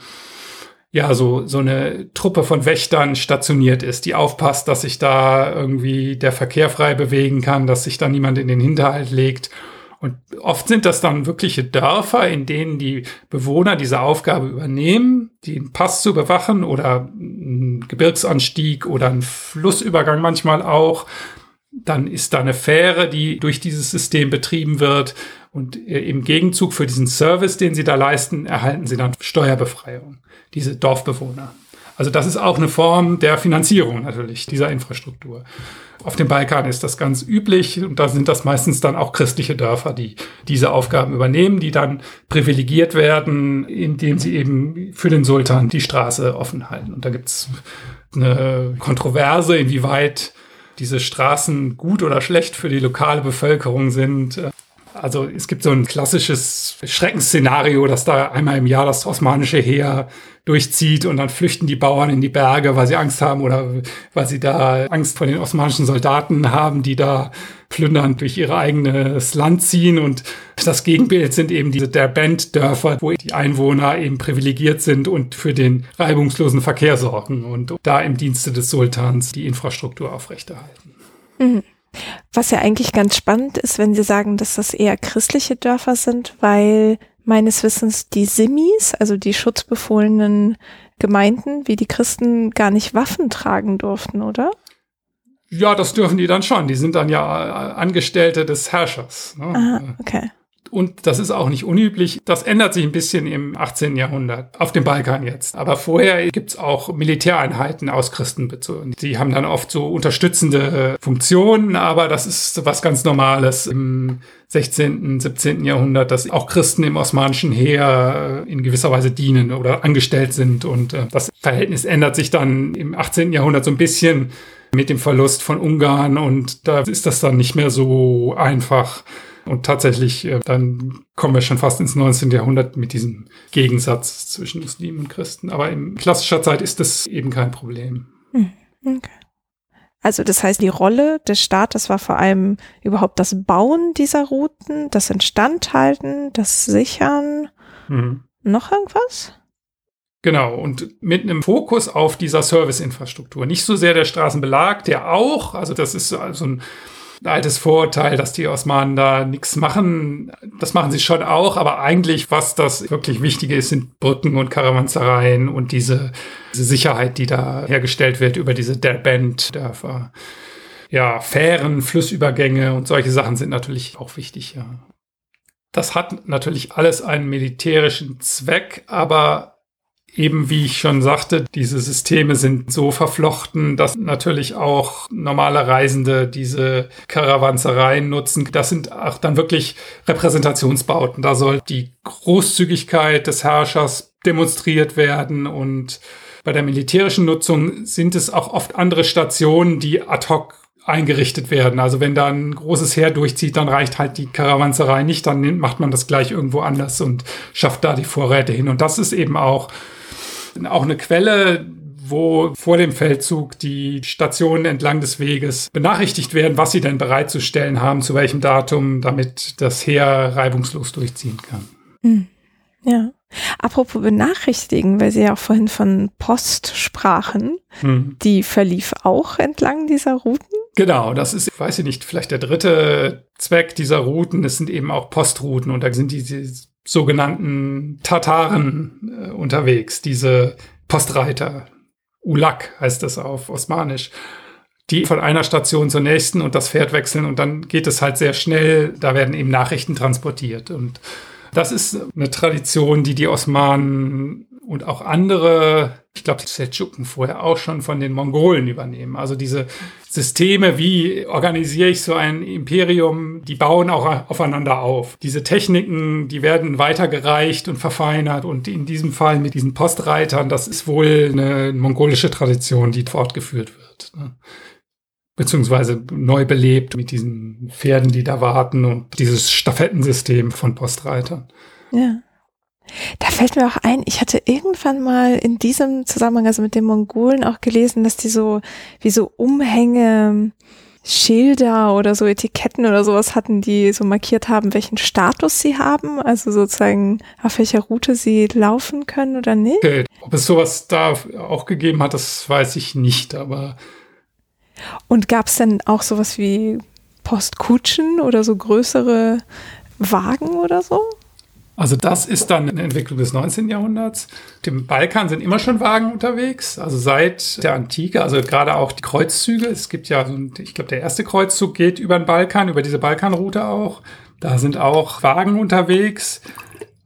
ja, so, so eine Truppe von Wächtern stationiert ist, die aufpasst, dass sich da irgendwie der Verkehr frei bewegen kann, dass sich da niemand in den Hinterhalt legt. Und oft sind das dann wirkliche Dörfer, in denen die Bewohner diese Aufgabe übernehmen, den Pass zu bewachen oder einen Gebirgsanstieg oder einen Flussübergang manchmal auch. Dann ist da eine Fähre, die durch dieses System betrieben wird. Und äh, im Gegenzug für diesen Service, den sie da leisten, erhalten sie dann Steuerbefreiung diese Dorfbewohner. Also das ist auch eine Form der Finanzierung natürlich dieser Infrastruktur. Auf dem Balkan ist das ganz üblich und da sind das meistens dann auch christliche Dörfer, die diese Aufgaben übernehmen, die dann privilegiert werden, indem sie eben für den Sultan die Straße offen halten. Und da gibt's eine Kontroverse, inwieweit diese Straßen gut oder schlecht für die lokale Bevölkerung sind. Also es gibt so ein klassisches Schreckensszenario, dass da einmal im Jahr das osmanische Heer durchzieht und dann flüchten die Bauern in die Berge, weil sie Angst haben oder weil sie da Angst vor den osmanischen Soldaten haben, die da plündern durch ihr eigenes Land ziehen und das Gegenbild sind eben diese Derbent-Dörfer, wo die Einwohner eben privilegiert sind und für den reibungslosen Verkehr sorgen und da im Dienste des Sultans die Infrastruktur aufrechterhalten. Mhm. Was ja eigentlich ganz spannend ist, wenn Sie sagen, dass das eher christliche Dörfer sind, weil meines Wissens die Simis, also die schutzbefohlenen Gemeinden, wie die Christen gar nicht Waffen tragen durften, oder? Ja, das dürfen die dann schon. Die sind dann ja Angestellte des Herrschers. Ne? Ah, okay. Und das ist auch nicht unüblich. Das ändert sich ein bisschen im 18. Jahrhundert, auf dem Balkan jetzt. Aber vorher gibt's auch Militäreinheiten aus Christenbezogen. Die haben dann oft so unterstützende Funktionen, aber das ist was ganz Normales im 16., 17. Jahrhundert, dass auch Christen im osmanischen Heer in gewisser Weise dienen oder angestellt sind. Und äh, das Verhältnis ändert sich dann im 18. Jahrhundert so ein bisschen mit dem Verlust von Ungarn und da ist das dann nicht mehr so einfach und tatsächlich, äh, dann kommen wir schon fast ins 19. Jahrhundert mit diesem Gegensatz zwischen Muslimen und Christen. Aber in klassischer Zeit ist das eben kein Problem. Hm, okay. Also das heißt, die Rolle des Staates war vor allem überhaupt das Bauen dieser Routen, das Instandhalten, das Sichern. Mhm. Noch irgendwas? Genau, und mit einem Fokus auf dieser Serviceinfrastruktur. Nicht so sehr der Straßenbelag, der auch, also das ist so ein altes Vorurteil, dass die Osmanen da nichts machen. Das machen sie schon auch, aber eigentlich, was das wirklich Wichtige ist, sind Brücken und Karawansereien und diese, diese Sicherheit, die da hergestellt wird über diese Derbent-Dörfer. Ja, Fähren, Flussübergänge und solche Sachen sind natürlich auch wichtig, ja. Das hat natürlich alles einen militärischen Zweck, aber Eben wie ich schon sagte, diese Systeme sind so verflochten, dass natürlich auch normale Reisende diese Karawansereien nutzen. Das sind auch dann wirklich Repräsentationsbauten. Da soll die Großzügigkeit des Herrschers demonstriert werden und bei der militärischen Nutzung sind es auch oft andere Stationen, die ad hoc eingerichtet werden. Also wenn da ein großes Heer durchzieht, dann reicht halt die Karawanserei nicht, dann macht man das gleich irgendwo anders und schafft da die Vorräte hin. Und das ist eben auch auch eine Quelle, wo vor dem Feldzug die Stationen entlang des Weges benachrichtigt werden, was sie denn bereitzustellen haben, zu welchem Datum, damit das Heer reibungslos durchziehen kann. Hm. Ja. Apropos benachrichtigen, weil Sie ja auch vorhin von Post sprachen, hm. die verlief auch entlang dieser Routen? Genau, das ist, weiß ich nicht, vielleicht der dritte Zweck dieser Routen. Es sind eben auch Postrouten und da sind diese sogenannten Tataren äh, unterwegs, diese Postreiter. Ulak heißt das auf Osmanisch die von einer Station zur nächsten und das Pferd wechseln und dann geht es halt sehr schnell. Da werden eben Nachrichten transportiert und das ist eine Tradition, die die Osmanen und auch andere, ich glaube, die Seldschuken vorher auch schon von den Mongolen übernehmen. Also diese Systeme, wie organisiere ich so ein Imperium, die bauen auch aufeinander auf. Diese Techniken, die werden weitergereicht und verfeinert und in diesem Fall mit diesen Postreitern, das ist wohl eine mongolische Tradition, die fortgeführt wird. Ne? beziehungsweise neu belebt mit diesen Pferden, die da warten und dieses Stafettensystem von Postreitern. Ja. Da fällt mir auch ein, ich hatte irgendwann mal in diesem Zusammenhang, also mit den Mongolen auch gelesen, dass die so wie so Umhänge Schilder oder so Etiketten oder sowas hatten, die so markiert haben, welchen Status sie haben, also sozusagen auf welcher Route sie laufen können oder nicht. Okay. Ob es sowas da auch gegeben hat, das weiß ich nicht, aber und gab es denn auch sowas wie Postkutschen oder so größere Wagen oder so? Also das ist dann eine Entwicklung des 19. Jahrhunderts. Dem Balkan sind immer schon Wagen unterwegs, also seit der Antike, also gerade auch die Kreuzzüge. Es gibt ja, ich glaube, der erste Kreuzzug geht über den Balkan, über diese Balkanroute auch. Da sind auch Wagen unterwegs,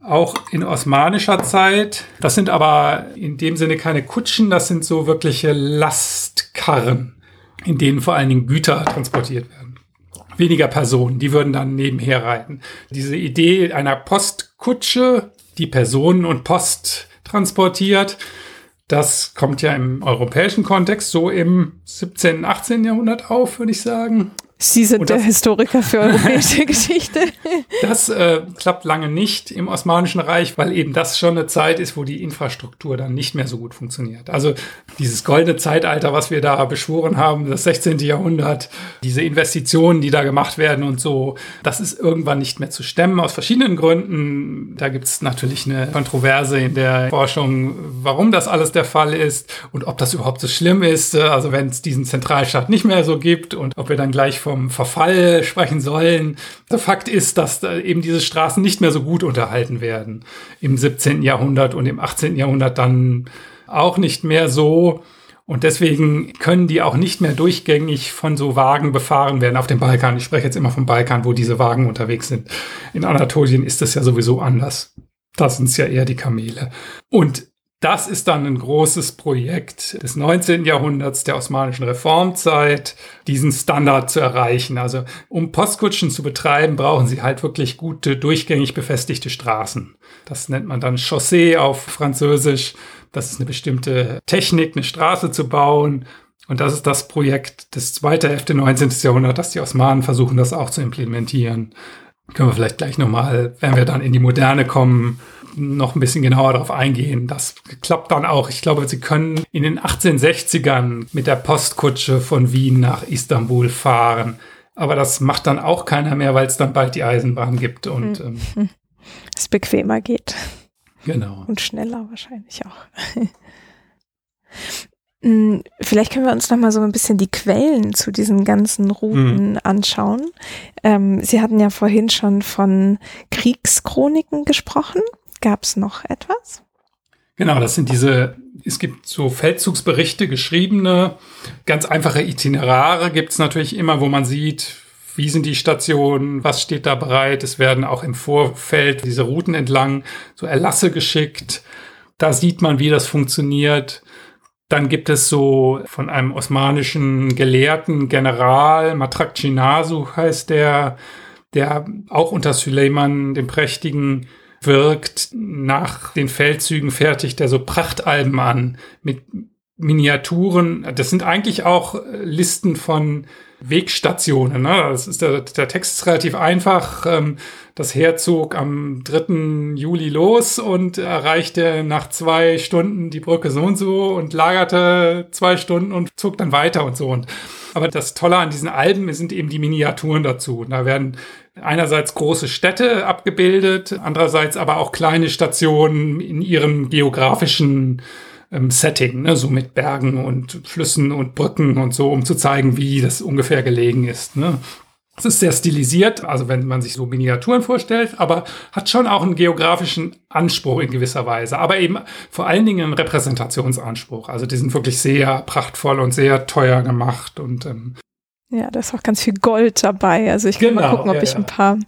auch in osmanischer Zeit. Das sind aber in dem Sinne keine Kutschen, das sind so wirkliche Lastkarren in denen vor allen Dingen Güter transportiert werden. Weniger Personen, die würden dann nebenher reiten. Diese Idee einer Postkutsche, die Personen und Post transportiert, das kommt ja im europäischen Kontext so im 17., 18. Jahrhundert auf, würde ich sagen. Sie sind das, der Historiker für europäische Geschichte. Das äh, klappt lange nicht im Osmanischen Reich, weil eben das schon eine Zeit ist, wo die Infrastruktur dann nicht mehr so gut funktioniert. Also dieses goldene Zeitalter, was wir da beschworen haben, das 16. Jahrhundert, diese Investitionen, die da gemacht werden und so, das ist irgendwann nicht mehr zu stemmen aus verschiedenen Gründen. Da gibt es natürlich eine Kontroverse in der Forschung, warum das alles der Fall ist und ob das überhaupt so schlimm ist. Also wenn es diesen Zentralstaat nicht mehr so gibt und ob wir dann gleich vom Verfall sprechen sollen. Der Fakt ist, dass eben diese Straßen nicht mehr so gut unterhalten werden. Im 17. Jahrhundert und im 18. Jahrhundert dann auch nicht mehr so. Und deswegen können die auch nicht mehr durchgängig von so Wagen befahren werden auf dem Balkan. Ich spreche jetzt immer vom Balkan, wo diese Wagen unterwegs sind. In Anatolien ist das ja sowieso anders. Da sind es ja eher die Kamele. Und das ist dann ein großes Projekt des 19. Jahrhunderts, der osmanischen Reformzeit, diesen Standard zu erreichen. Also um Postkutschen zu betreiben, brauchen sie halt wirklich gute, durchgängig befestigte Straßen. Das nennt man dann Chaussee auf Französisch. Das ist eine bestimmte Technik, eine Straße zu bauen. Und das ist das Projekt des zweiten Hälfte 19. Jahrhunderts, dass die Osmanen versuchen, das auch zu implementieren. Können wir vielleicht gleich nochmal, wenn wir dann in die Moderne kommen, noch ein bisschen genauer darauf eingehen. Das klappt dann auch. Ich glaube, sie können in den 1860ern mit der Postkutsche von Wien nach Istanbul fahren. Aber das macht dann auch keiner mehr, weil es dann bald die Eisenbahn gibt und hm. ähm, es bequemer geht. Genau. Und schneller wahrscheinlich auch. Hm, vielleicht können wir uns noch mal so ein bisschen die Quellen zu diesen ganzen Routen mhm. anschauen. Ähm, Sie hatten ja vorhin schon von Kriegschroniken gesprochen. Gab es noch etwas? Genau, das sind diese, es gibt so Feldzugsberichte, geschriebene, ganz einfache Itinerare gibt es natürlich immer, wo man sieht, wie sind die Stationen, was steht da bereit. Es werden auch im Vorfeld diese Routen entlang so Erlasse geschickt. Da sieht man, wie das funktioniert. Dann gibt es so von einem osmanischen Gelehrten General, Matrak Chinasu heißt der, der auch unter Süleyman, dem Prächtigen, wirkt. Nach den Feldzügen fertigt er so Prachtalben an mit Miniaturen. Das sind eigentlich auch Listen von Wegstationen. Ne? Das ist der, der Text ist relativ einfach. Ähm, das Heer zog am 3. Juli los und erreichte nach zwei Stunden die Brücke so und so und lagerte zwei Stunden und zog dann weiter und so. Und aber das Tolle an diesen Alben sind eben die Miniaturen dazu. Da werden einerseits große Städte abgebildet, andererseits aber auch kleine Stationen in ihrem geografischen ähm, Setting, ne, so mit Bergen und Flüssen und Brücken und so, um zu zeigen, wie das ungefähr gelegen ist. Ne. Es ist sehr stilisiert, also wenn man sich so Miniaturen vorstellt, aber hat schon auch einen geografischen Anspruch in gewisser Weise, aber eben vor allen Dingen einen Repräsentationsanspruch. Also die sind wirklich sehr prachtvoll und sehr teuer gemacht und ähm, ja, da ist auch ganz viel Gold dabei. Also ich kann genau, mal gucken, ob ja, ich ja. ein paar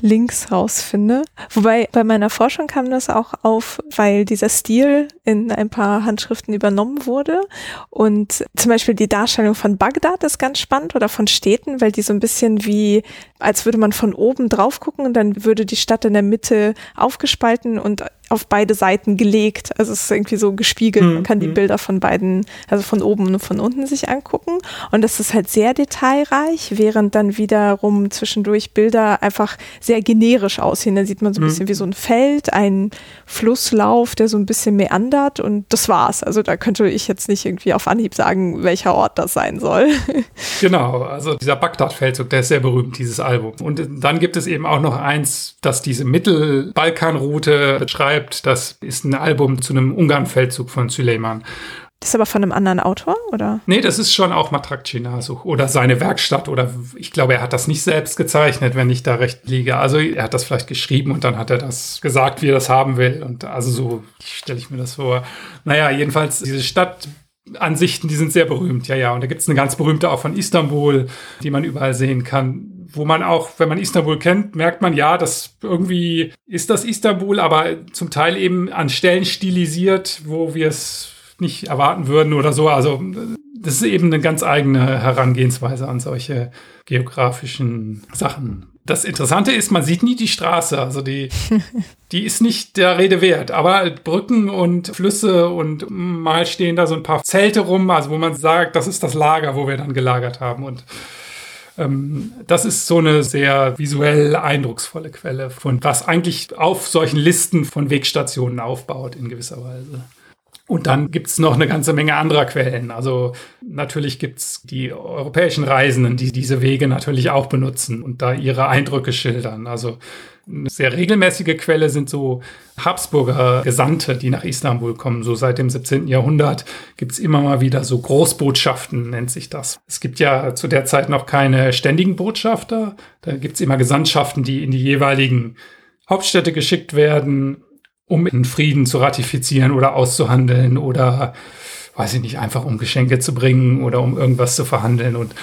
Links rausfinde. Wobei bei meiner Forschung kam das auch auf, weil dieser Stil in ein paar Handschriften übernommen wurde. Und zum Beispiel die Darstellung von Bagdad ist ganz spannend oder von Städten, weil die so ein bisschen wie, als würde man von oben drauf gucken und dann würde die Stadt in der Mitte aufgespalten und auf beide Seiten gelegt. Also es ist irgendwie so gespiegelt. Man kann die mhm. Bilder von beiden, also von oben und von unten sich angucken. Und das ist halt sehr detailreich, während dann wiederum zwischendurch Bilder einfach sehr generisch aussehen. Da sieht man so ein mhm. bisschen wie so ein Feld, ein Flusslauf, der so ein bisschen meandert und das war's. Also da könnte ich jetzt nicht irgendwie auf Anhieb sagen, welcher Ort das sein soll. Genau, also dieser Bagdad-Feldzug, der ist sehr berühmt, dieses Album. Und dann gibt es eben auch noch eins, das diese Mittelbalkanroute beschreibt schreibt, das ist ein Album zu einem Ungarn-Feldzug von Süleyman. Das ist aber von einem anderen Autor, oder? Nee, das ist schon auch Matrak Chinasuch oder seine Werkstatt oder ich glaube, er hat das nicht selbst gezeichnet, wenn ich da recht liege. Also er hat das vielleicht geschrieben und dann hat er das gesagt, wie er das haben will. Und also so stelle ich mir das vor. Naja, jedenfalls diese Stadtansichten, die sind sehr berühmt, ja, ja. Und da gibt es eine ganz berühmte auch von Istanbul, die man überall sehen kann wo man auch, wenn man Istanbul kennt, merkt man ja, dass irgendwie ist das Istanbul, aber zum Teil eben an Stellen stilisiert, wo wir es nicht erwarten würden oder so. Also das ist eben eine ganz eigene Herangehensweise an solche geografischen Sachen. Das Interessante ist, man sieht nie die Straße, also die, die ist nicht der Rede wert. Aber Brücken und Flüsse und mal stehen da so ein paar Zelte rum, also wo man sagt, das ist das Lager, wo wir dann gelagert haben und das ist so eine sehr visuell eindrucksvolle Quelle von was eigentlich auf solchen Listen von Wegstationen aufbaut in gewisser Weise. Und dann gibt's noch eine ganze Menge anderer Quellen. Also natürlich gibt's die europäischen Reisenden, die diese Wege natürlich auch benutzen und da ihre Eindrücke schildern. Also eine sehr regelmäßige Quelle sind so Habsburger Gesandte, die nach Istanbul kommen. So seit dem 17. Jahrhundert gibt's immer mal wieder so Großbotschaften, nennt sich das. Es gibt ja zu der Zeit noch keine ständigen Botschafter. Da gibt's immer Gesandtschaften, die in die jeweiligen Hauptstädte geschickt werden um einen Frieden zu ratifizieren oder auszuhandeln oder weiß ich nicht, einfach um Geschenke zu bringen oder um irgendwas zu verhandeln. Und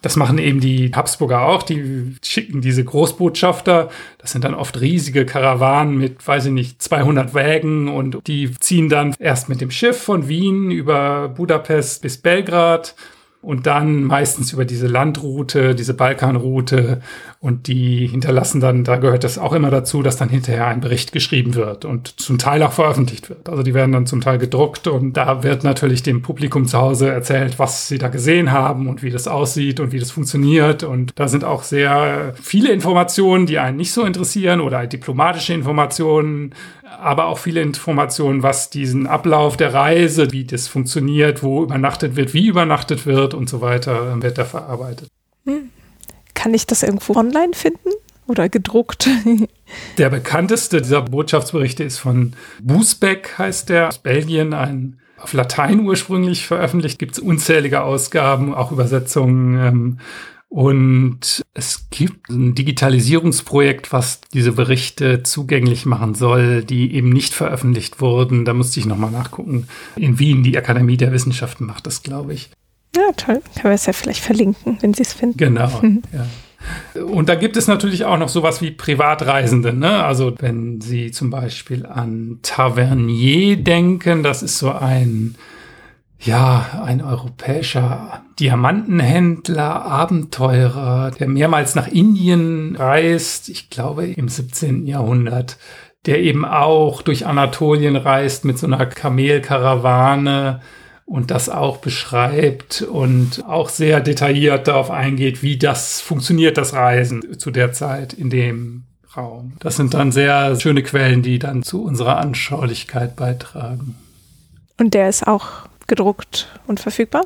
das machen eben die Habsburger auch. Die schicken diese Großbotschafter. Das sind dann oft riesige Karawanen mit, weiß ich nicht, 200 Wägen und die ziehen dann erst mit dem Schiff von Wien über Budapest bis Belgrad und dann meistens über diese Landroute, diese Balkanroute. Und die hinterlassen dann, da gehört das auch immer dazu, dass dann hinterher ein Bericht geschrieben wird und zum Teil auch veröffentlicht wird. Also die werden dann zum Teil gedruckt und da wird natürlich dem Publikum zu Hause erzählt, was sie da gesehen haben und wie das aussieht und wie das funktioniert. Und da sind auch sehr viele Informationen, die einen nicht so interessieren oder diplomatische Informationen, aber auch viele Informationen, was diesen Ablauf der Reise, wie das funktioniert, wo übernachtet wird, wie übernachtet wird und so weiter, wird da verarbeitet. Hm. Kann ich das irgendwo online finden? Oder gedruckt. der bekannteste dieser Botschaftsberichte ist von Busbeck, heißt der, aus Belgien, ein auf Latein ursprünglich veröffentlicht, gibt es unzählige Ausgaben, auch Übersetzungen. Ähm, und es gibt ein Digitalisierungsprojekt, was diese Berichte zugänglich machen soll, die eben nicht veröffentlicht wurden. Da musste ich nochmal nachgucken. In Wien, die Akademie der Wissenschaften macht das, glaube ich. Ja, toll. Können wir es ja vielleicht verlinken, wenn Sie es finden. Genau. Ja. Und da gibt es natürlich auch noch sowas wie Privatreisende. Ne? Also wenn Sie zum Beispiel an Tavernier denken, das ist so ein ja, ein europäischer Diamantenhändler, Abenteurer, der mehrmals nach Indien reist, ich glaube im 17. Jahrhundert, der eben auch durch Anatolien reist mit so einer Kamelkarawane und das auch beschreibt und auch sehr detailliert darauf eingeht, wie das funktioniert, das Reisen zu der Zeit in dem Raum. Das sind dann sehr schöne Quellen, die dann zu unserer Anschaulichkeit beitragen. Und der ist auch gedruckt und verfügbar?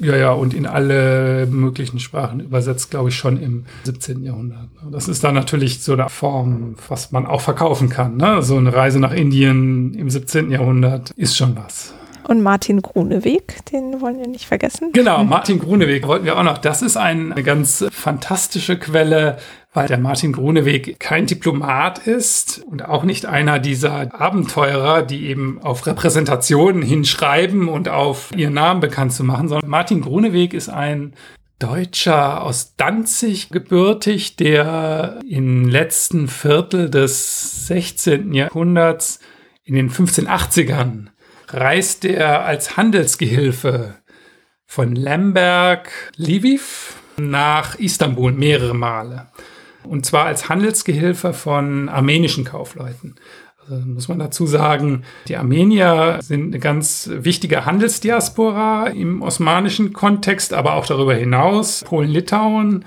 Ja, ja, und in alle möglichen Sprachen übersetzt, glaube ich, schon im 17. Jahrhundert. Das ist dann natürlich so eine Form, was man auch verkaufen kann. Ne? So eine Reise nach Indien im 17. Jahrhundert ist schon was. Und Martin Gruneweg, den wollen wir nicht vergessen. Genau, Martin Gruneweg wollten wir auch noch. Das ist eine ganz fantastische Quelle, weil der Martin Gruneweg kein Diplomat ist und auch nicht einer dieser Abenteurer, die eben auf Repräsentationen hinschreiben und auf ihren Namen bekannt zu machen, sondern Martin Gruneweg ist ein Deutscher aus Danzig gebürtig, der im letzten Viertel des 16. Jahrhunderts in den 1580ern reist er als Handelsgehilfe von Lemberg, Lviv nach Istanbul mehrere Male. Und zwar als Handelsgehilfe von armenischen Kaufleuten. Also muss man dazu sagen, die Armenier sind eine ganz wichtige Handelsdiaspora im osmanischen Kontext, aber auch darüber hinaus. Polen, Litauen.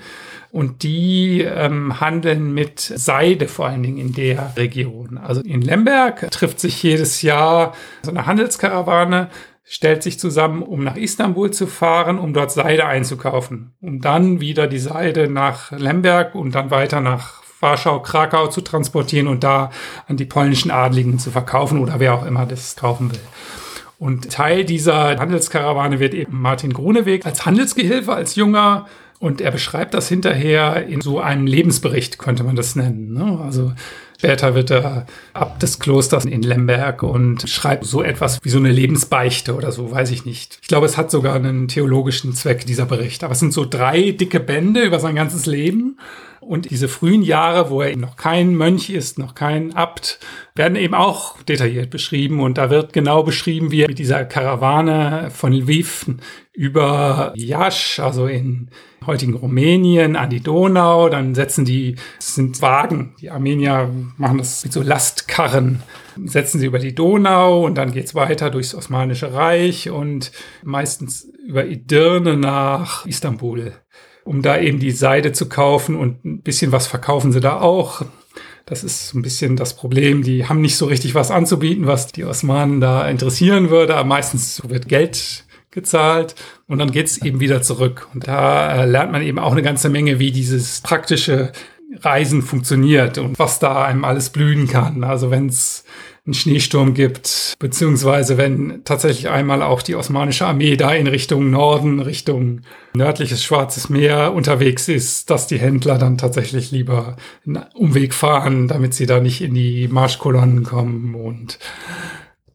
Und die ähm, handeln mit Seide vor allen Dingen in der Region. Also in Lemberg trifft sich jedes Jahr so eine Handelskarawane, stellt sich zusammen, um nach Istanbul zu fahren, um dort Seide einzukaufen. Um dann wieder die Seide nach Lemberg und dann weiter nach Warschau, Krakau zu transportieren und da an die polnischen Adligen zu verkaufen oder wer auch immer das kaufen will. Und Teil dieser Handelskarawane wird eben Martin Gruneweg als Handelsgehilfe, als junger und er beschreibt das hinterher in so einem Lebensbericht, könnte man das nennen. Ne? Also später wird er Abt des Klosters in Lemberg und schreibt so etwas wie so eine Lebensbeichte oder so, weiß ich nicht. Ich glaube, es hat sogar einen theologischen Zweck, dieser Bericht. Aber es sind so drei dicke Bände über sein ganzes Leben. Und diese frühen Jahre, wo er noch kein Mönch ist, noch kein Abt, werden eben auch detailliert beschrieben. Und da wird genau beschrieben, wie er mit dieser Karawane von Lviv über Jasch, also in heutigen Rumänien, an die Donau. Dann setzen die, es sind Wagen, die Armenier machen das mit so Lastkarren, setzen sie über die Donau und dann geht's weiter durchs Osmanische Reich und meistens über Edirne nach Istanbul um da eben die Seide zu kaufen und ein bisschen was verkaufen sie da auch. Das ist ein bisschen das Problem. Die haben nicht so richtig was anzubieten, was die Osmanen da interessieren würde. Aber meistens wird Geld gezahlt und dann geht's eben wieder zurück. Und da äh, lernt man eben auch eine ganze Menge, wie dieses praktische Reisen funktioniert und was da einem alles blühen kann. Also wenn es einen Schneesturm gibt, beziehungsweise wenn tatsächlich einmal auch die osmanische Armee da in Richtung Norden, Richtung nördliches Schwarzes Meer unterwegs ist, dass die Händler dann tatsächlich lieber einen Umweg fahren, damit sie da nicht in die Marschkolonnen kommen und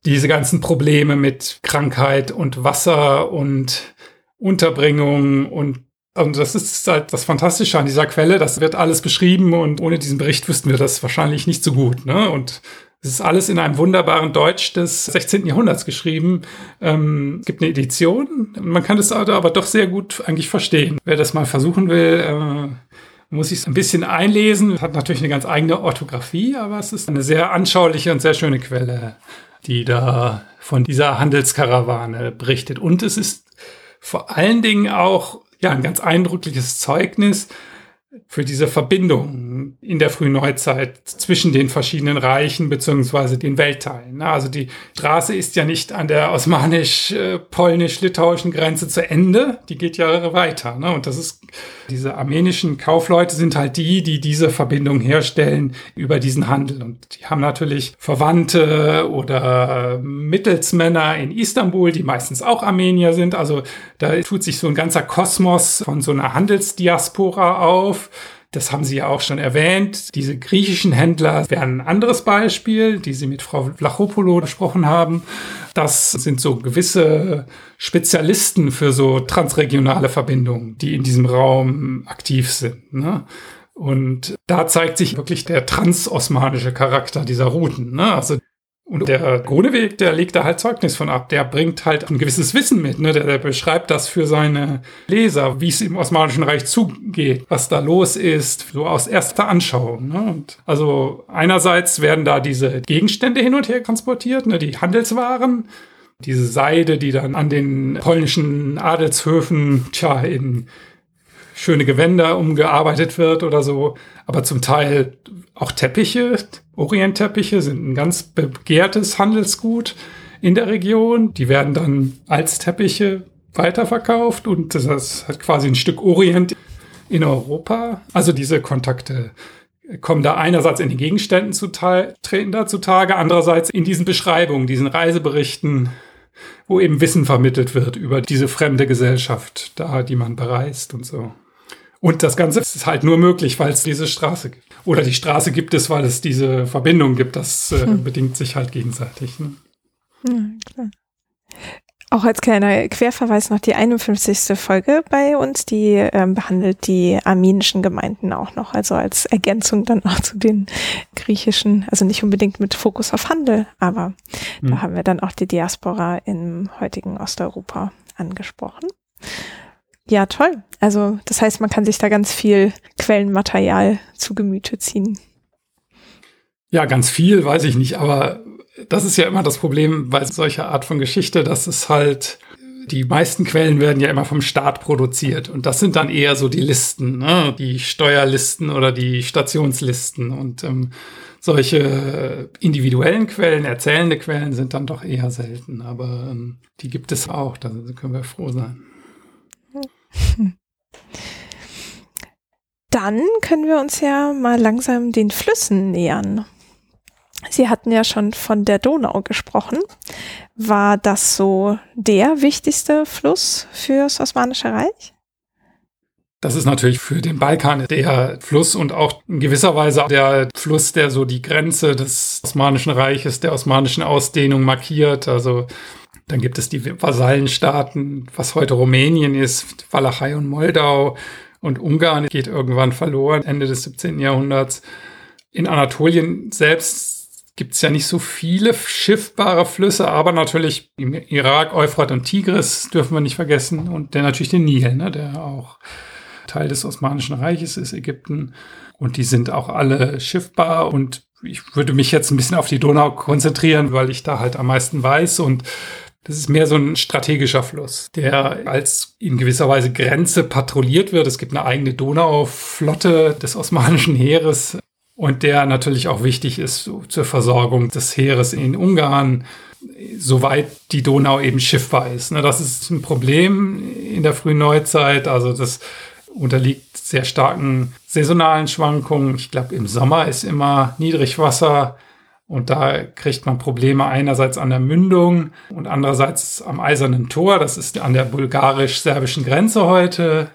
diese ganzen Probleme mit Krankheit und Wasser und Unterbringung und und das ist halt das Fantastische an dieser Quelle. Das wird alles beschrieben und ohne diesen Bericht wüssten wir das wahrscheinlich nicht so gut. Ne? Und es ist alles in einem wunderbaren Deutsch des 16. Jahrhunderts geschrieben. Ähm, es gibt eine Edition. Man kann es aber doch sehr gut eigentlich verstehen. Wer das mal versuchen will, äh, muss ich es ein bisschen einlesen. Hat natürlich eine ganz eigene Orthographie, aber es ist eine sehr anschauliche und sehr schöne Quelle, die da von dieser Handelskarawane berichtet. Und es ist vor allen Dingen auch ja, ein ganz eindrückliches Zeugnis für diese Verbindung in der frühen Neuzeit zwischen den verschiedenen Reichen beziehungsweise den Weltteilen. Also die Straße ist ja nicht an der osmanisch-polnisch-litauischen Grenze zu Ende, die geht ja weiter. Ne? Und das ist, diese armenischen Kaufleute sind halt die, die diese Verbindung herstellen über diesen Handel. Und die haben natürlich Verwandte oder Mittelsmänner in Istanbul, die meistens auch Armenier sind. Also da tut sich so ein ganzer Kosmos von so einer Handelsdiaspora auf das haben Sie ja auch schon erwähnt. Diese griechischen Händler wären ein anderes Beispiel, die Sie mit Frau Vlachopoulou besprochen haben. Das sind so gewisse Spezialisten für so transregionale Verbindungen, die in diesem Raum aktiv sind. Ne? Und da zeigt sich wirklich der transosmanische Charakter dieser Routen. Ne? Also und der Gruneweg, der legt da halt Zeugnis von ab. Der bringt halt ein gewisses Wissen mit. Ne? Der, der beschreibt das für seine Leser, wie es im Osmanischen Reich zugeht, was da los ist, so aus erster Anschauung. Ne? Und also einerseits werden da diese Gegenstände hin und her transportiert, ne? die Handelswaren, diese Seide, die dann an den polnischen Adelshöfen, tja, in schöne Gewänder umgearbeitet wird oder so. Aber zum Teil auch Teppiche, Orientteppiche sind ein ganz begehrtes Handelsgut in der Region. Die werden dann als Teppiche weiterverkauft und das hat quasi ein Stück Orient in Europa. Also diese Kontakte kommen da einerseits in den Gegenständen zutage, treten da zutage, andererseits in diesen Beschreibungen, diesen Reiseberichten wo eben Wissen vermittelt wird über diese fremde Gesellschaft da, die man bereist und so. Und das Ganze ist halt nur möglich, weil es diese Straße gibt. Oder die Straße gibt es, weil es diese Verbindung gibt. Das äh, hm. bedingt sich halt gegenseitig. Ne? Ja, klar. Auch als kleiner Querverweis noch die 51. Folge bei uns, die ähm, behandelt die armenischen Gemeinden auch noch, also als Ergänzung dann auch zu den griechischen, also nicht unbedingt mit Fokus auf Handel, aber mhm. da haben wir dann auch die Diaspora im heutigen Osteuropa angesprochen. Ja, toll. Also das heißt, man kann sich da ganz viel Quellenmaterial zu Gemüte ziehen. Ja, ganz viel, weiß ich nicht, aber das ist ja immer das Problem bei solcher Art von Geschichte, dass es halt die meisten Quellen werden ja immer vom Staat produziert und das sind dann eher so die Listen, ne? die Steuerlisten oder die Stationslisten und ähm, solche individuellen Quellen, erzählende Quellen sind dann doch eher selten, aber ähm, die gibt es auch, da können wir froh sein. Dann können wir uns ja mal langsam den Flüssen nähern. Sie hatten ja schon von der Donau gesprochen. War das so der wichtigste Fluss fürs Osmanische Reich? Das ist natürlich für den Balkan der Fluss und auch in gewisser Weise der Fluss, der so die Grenze des Osmanischen Reiches, der osmanischen Ausdehnung markiert. Also dann gibt es die Vasallenstaaten, was heute Rumänien ist, Walachei und Moldau und Ungarn geht irgendwann verloren, Ende des 17. Jahrhunderts. In Anatolien selbst gibt es ja nicht so viele schiffbare Flüsse, aber natürlich im Irak, Euphrat und Tigris dürfen wir nicht vergessen und der natürlich den Nil, ne, der auch Teil des Osmanischen Reiches ist, Ägypten. Und die sind auch alle schiffbar und ich würde mich jetzt ein bisschen auf die Donau konzentrieren, weil ich da halt am meisten weiß und das ist mehr so ein strategischer Fluss, der als in gewisser Weise Grenze patrouilliert wird. Es gibt eine eigene Donauflotte des osmanischen Heeres, und der natürlich auch wichtig ist zur Versorgung des Heeres in Ungarn, soweit die Donau eben schiffbar ist. Ne, das ist ein Problem in der frühen Neuzeit. Also das unterliegt sehr starken saisonalen Schwankungen. Ich glaube, im Sommer ist immer Niedrigwasser und da kriegt man Probleme einerseits an der Mündung und andererseits am Eisernen Tor. Das ist an der bulgarisch-serbischen Grenze heute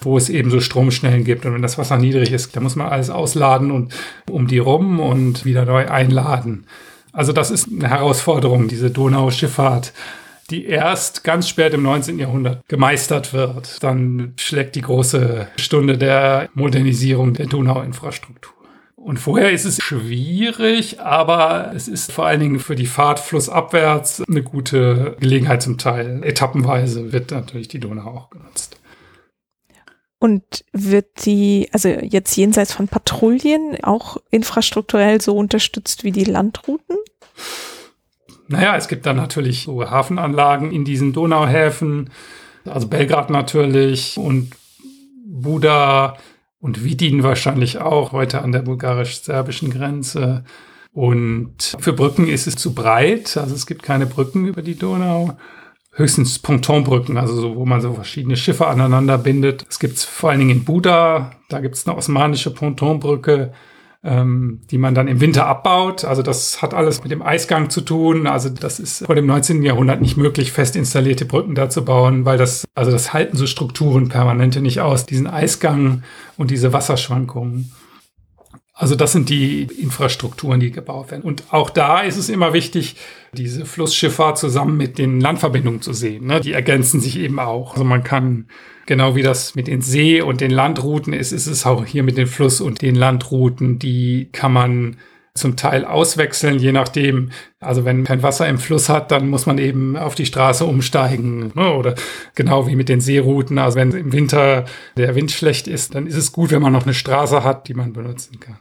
wo es eben so Stromschnellen gibt. Und wenn das Wasser niedrig ist, dann muss man alles ausladen und um die rum und wieder neu einladen. Also das ist eine Herausforderung, diese Donauschifffahrt, die erst ganz spät im 19. Jahrhundert gemeistert wird. Dann schlägt die große Stunde der Modernisierung der Donauinfrastruktur. Und vorher ist es schwierig, aber es ist vor allen Dingen für die Fahrt flussabwärts eine gute Gelegenheit zum Teil. Etappenweise wird natürlich die Donau auch genutzt. Und wird die, also jetzt jenseits von Patrouillen, auch infrastrukturell so unterstützt wie die Landrouten? Naja, es gibt dann natürlich so Hafenanlagen in diesen Donauhäfen, also Belgrad natürlich und Buda und Vidin wahrscheinlich auch, heute an der bulgarisch-serbischen Grenze. Und für Brücken ist es zu breit, also es gibt keine Brücken über die Donau höchstens Pontonbrücken, also so, wo man so verschiedene Schiffe aneinander bindet. Es gibt vor allen Dingen in Buda, da gibt es eine osmanische Pontonbrücke, ähm, die man dann im Winter abbaut. Also das hat alles mit dem Eisgang zu tun. Also das ist vor dem 19. Jahrhundert nicht möglich, fest installierte Brücken da zu bauen, weil das, also das halten so Strukturen permanente nicht aus, diesen Eisgang und diese Wasserschwankungen. Also das sind die Infrastrukturen, die gebaut werden. Und auch da ist es immer wichtig, diese Flussschifffahrt zusammen mit den Landverbindungen zu sehen. Ne? Die ergänzen sich eben auch. Also man kann, genau wie das mit den See- und den Landrouten ist, ist es auch hier mit den Fluss- und den Landrouten. Die kann man zum Teil auswechseln, je nachdem. Also wenn kein Wasser im Fluss hat, dann muss man eben auf die Straße umsteigen. Ne? Oder genau wie mit den Seerouten. Also wenn im Winter der Wind schlecht ist, dann ist es gut, wenn man noch eine Straße hat, die man benutzen kann.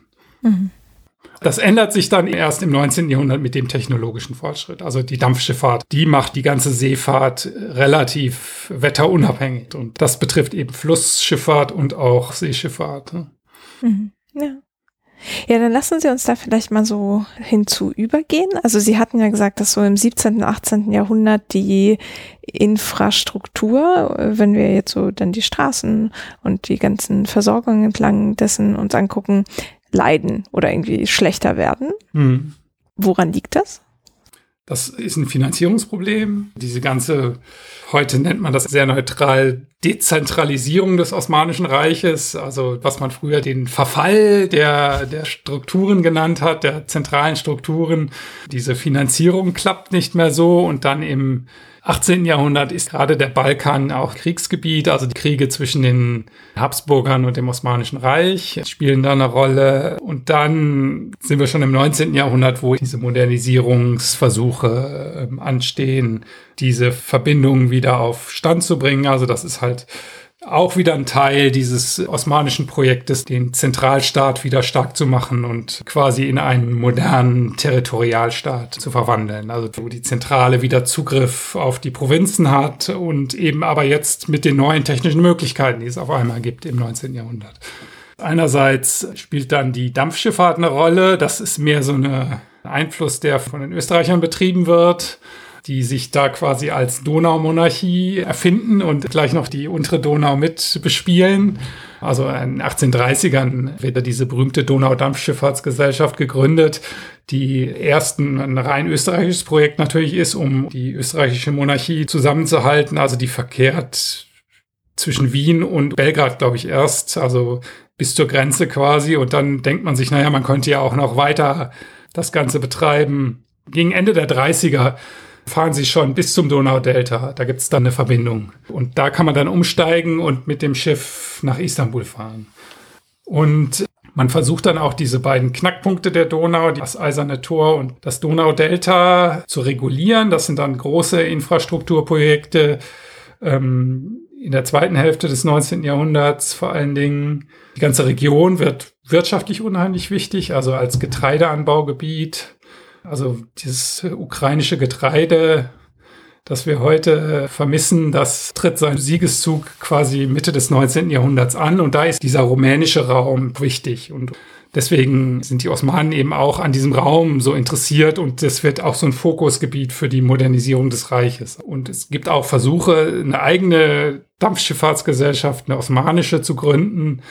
Das ändert sich dann erst im 19. Jahrhundert mit dem technologischen Fortschritt. Also die Dampfschifffahrt, die macht die ganze Seefahrt relativ wetterunabhängig. Und das betrifft eben Flussschifffahrt und auch Seeschifffahrt. Ne? Mhm. Ja. Ja, dann lassen Sie uns da vielleicht mal so hinzu übergehen. Also Sie hatten ja gesagt, dass so im 17., 18. Jahrhundert die Infrastruktur, wenn wir jetzt so dann die Straßen und die ganzen Versorgungen entlang dessen uns angucken, leiden oder irgendwie schlechter werden. Mhm. Woran liegt das? Das ist ein Finanzierungsproblem. Diese ganze, heute nennt man das sehr neutral, Dezentralisierung des Osmanischen Reiches, also was man früher den Verfall der, der Strukturen genannt hat, der zentralen Strukturen. Diese Finanzierung klappt nicht mehr so und dann im 18. Jahrhundert ist gerade der Balkan auch Kriegsgebiet, also die Kriege zwischen den Habsburgern und dem Osmanischen Reich spielen da eine Rolle. Und dann sind wir schon im 19. Jahrhundert, wo diese Modernisierungsversuche äh, anstehen, diese Verbindungen wieder auf Stand zu bringen. Also das ist halt auch wieder ein Teil dieses osmanischen Projektes, den Zentralstaat wieder stark zu machen und quasi in einen modernen Territorialstaat zu verwandeln. Also wo die Zentrale wieder Zugriff auf die Provinzen hat und eben aber jetzt mit den neuen technischen Möglichkeiten, die es auf einmal gibt im 19. Jahrhundert. Einerseits spielt dann die Dampfschifffahrt eine Rolle. Das ist mehr so ein Einfluss, der von den Österreichern betrieben wird die sich da quasi als Donaumonarchie erfinden und gleich noch die untere Donau mit bespielen. Also in den 1830ern wird diese berühmte Donaudampfschifffahrtsgesellschaft gegründet, die ersten ein rein österreichisches Projekt natürlich ist, um die österreichische Monarchie zusammenzuhalten. Also die verkehrt zwischen Wien und Belgrad, glaube ich, erst, also bis zur Grenze quasi. Und dann denkt man sich, naja, man könnte ja auch noch weiter das Ganze betreiben. Gegen Ende der 30er fahren sie schon bis zum Donaudelta. Da gibt es dann eine Verbindung. Und da kann man dann umsteigen und mit dem Schiff nach Istanbul fahren. Und man versucht dann auch diese beiden Knackpunkte der Donau, das Eiserne Tor und das Donaudelta, zu regulieren. Das sind dann große Infrastrukturprojekte ähm, in der zweiten Hälfte des 19. Jahrhunderts vor allen Dingen. Die ganze Region wird wirtschaftlich unheimlich wichtig, also als Getreideanbaugebiet also dieses ukrainische Getreide, das wir heute vermissen, das tritt seinen Siegeszug quasi Mitte des 19. Jahrhunderts an und da ist dieser rumänische Raum wichtig und deswegen sind die Osmanen eben auch an diesem Raum so interessiert und das wird auch so ein Fokusgebiet für die Modernisierung des Reiches. Und es gibt auch Versuche, eine eigene Dampfschifffahrtsgesellschaft, eine osmanische zu gründen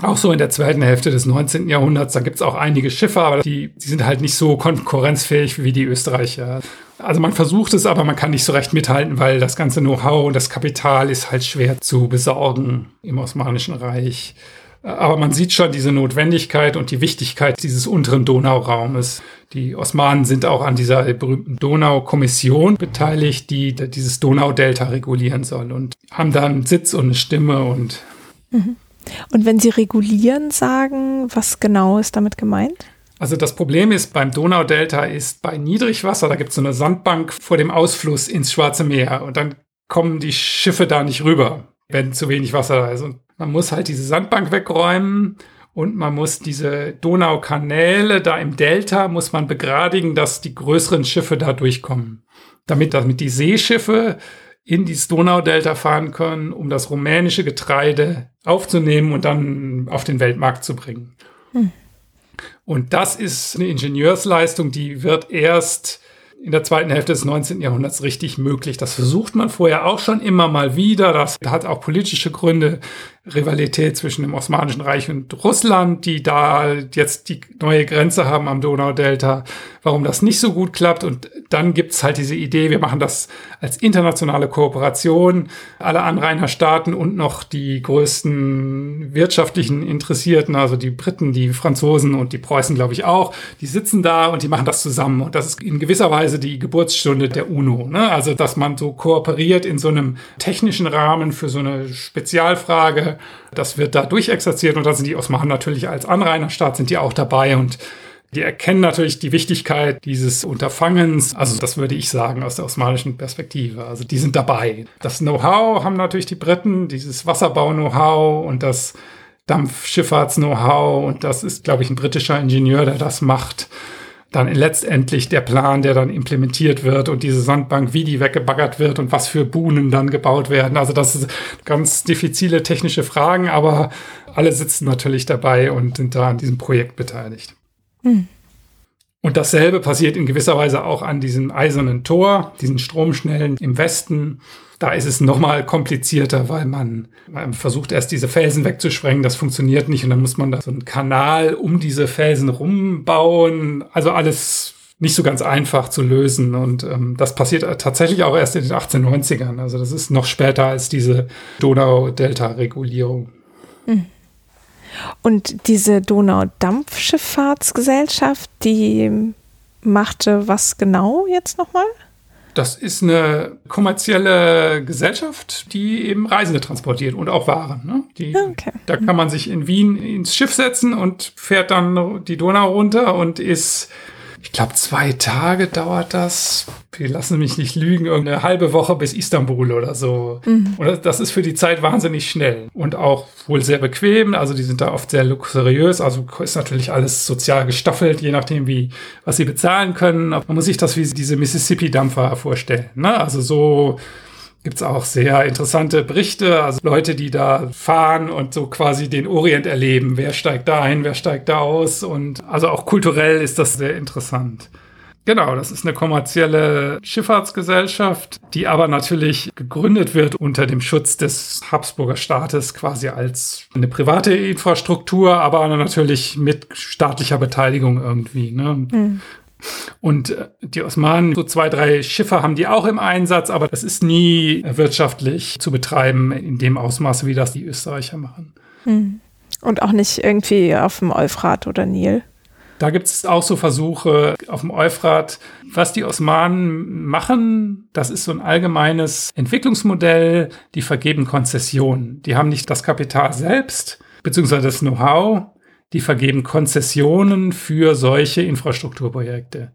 auch so in der zweiten Hälfte des 19. Jahrhunderts, da gibt es auch einige Schiffe, aber die, die sind halt nicht so konkurrenzfähig wie die Österreicher. Also man versucht es, aber man kann nicht so recht mithalten, weil das ganze Know-how und das Kapital ist halt schwer zu besorgen im Osmanischen Reich. Aber man sieht schon diese Notwendigkeit und die Wichtigkeit dieses unteren Donauraumes. Die Osmanen sind auch an dieser berühmten Donaukommission beteiligt, die dieses Donaudelta regulieren soll und haben da einen Sitz und eine Stimme und mhm. Und wenn Sie regulieren sagen, was genau ist damit gemeint? Also das Problem ist beim Donaudelta ist bei Niedrigwasser, da gibt es so eine Sandbank vor dem Ausfluss ins Schwarze Meer und dann kommen die Schiffe da nicht rüber, wenn zu wenig Wasser da ist. Und man muss halt diese Sandbank wegräumen und man muss diese Donaukanäle da im Delta muss man begradigen, dass die größeren Schiffe da durchkommen. Damit, damit die Seeschiffe in dieses Donaudelta fahren können, um das rumänische Getreide aufzunehmen und dann auf den Weltmarkt zu bringen. Hm. Und das ist eine Ingenieursleistung, die wird erst in der zweiten Hälfte des 19. Jahrhunderts richtig möglich. Das versucht man vorher auch schon immer mal wieder. Das hat auch politische Gründe. Rivalität zwischen dem Osmanischen Reich und Russland, die da jetzt die neue Grenze haben am Donaudelta, warum das nicht so gut klappt. Und dann gibt's halt diese Idee, wir machen das als internationale Kooperation, alle Anrainerstaaten und noch die größten wirtschaftlichen Interessierten, also die Briten, die Franzosen und die Preußen, glaube ich auch, die sitzen da und die machen das zusammen. Und das ist in gewisser Weise die Geburtsstunde der UNO. Ne? Also, dass man so kooperiert in so einem technischen Rahmen für so eine Spezialfrage das wird da durchexerziert und da sind die Osmanen natürlich als Anrainerstaat sind die auch dabei und die erkennen natürlich die Wichtigkeit dieses Unterfangens. Also das würde ich sagen aus der osmanischen Perspektive. Also die sind dabei. Das Know-how haben natürlich die Briten, dieses Wasserbau-Know-how und das Dampfschifffahrts-Know-how. Und das ist, glaube ich, ein britischer Ingenieur, der das macht dann letztendlich der Plan, der dann implementiert wird und diese Sandbank, wie die weggebaggert wird und was für Buhnen dann gebaut werden. Also das sind ganz diffizile technische Fragen, aber alle sitzen natürlich dabei und sind da an diesem Projekt beteiligt. Hm. Und dasselbe passiert in gewisser Weise auch an diesem eisernen Tor, diesen Stromschnellen im Westen. Da ist es nochmal komplizierter, weil man, man, versucht erst diese Felsen wegzusprengen, das funktioniert nicht und dann muss man da so einen Kanal um diese Felsen rumbauen. Also alles nicht so ganz einfach zu lösen. Und ähm, das passiert tatsächlich auch erst in den 1890ern. Also das ist noch später als diese Donau-Delta-Regulierung. Hm. Und diese Donaudampfschifffahrtsgesellschaft, die machte was genau jetzt nochmal? Das ist eine kommerzielle Gesellschaft, die eben Reisende transportiert und auch Waren. Ne? Die, okay. Da kann man sich in Wien ins Schiff setzen und fährt dann die Donau runter und ist ich glaube, zwei Tage dauert das. Wir lassen mich nicht lügen, irgendeine halbe Woche bis Istanbul oder so. Mhm. Und das ist für die Zeit wahnsinnig schnell und auch wohl sehr bequem. Also die sind da oft sehr luxuriös. Also ist natürlich alles sozial gestaffelt, je nachdem, wie, was sie bezahlen können. Man muss sich das wie diese Mississippi-Dampfer vorstellen. Ne? Also so gibt's auch sehr interessante Berichte, also Leute, die da fahren und so quasi den Orient erleben. Wer steigt da ein, wer steigt da aus? Und also auch kulturell ist das sehr interessant. Genau, das ist eine kommerzielle Schifffahrtsgesellschaft, die aber natürlich gegründet wird unter dem Schutz des Habsburger Staates quasi als eine private Infrastruktur, aber natürlich mit staatlicher Beteiligung irgendwie. Ne? Mhm. Und äh, die Osmanen, so zwei, drei Schiffe haben die auch im Einsatz, aber das ist nie wirtschaftlich zu betreiben in dem Ausmaß, wie das die Österreicher machen. Hm. Und auch nicht irgendwie auf dem Euphrat oder Nil. Da gibt es auch so Versuche auf dem Euphrat. Was die Osmanen machen, das ist so ein allgemeines Entwicklungsmodell. Die vergeben Konzessionen. Die haben nicht das Kapital selbst, beziehungsweise das Know-how, die vergeben Konzessionen für solche Infrastrukturprojekte,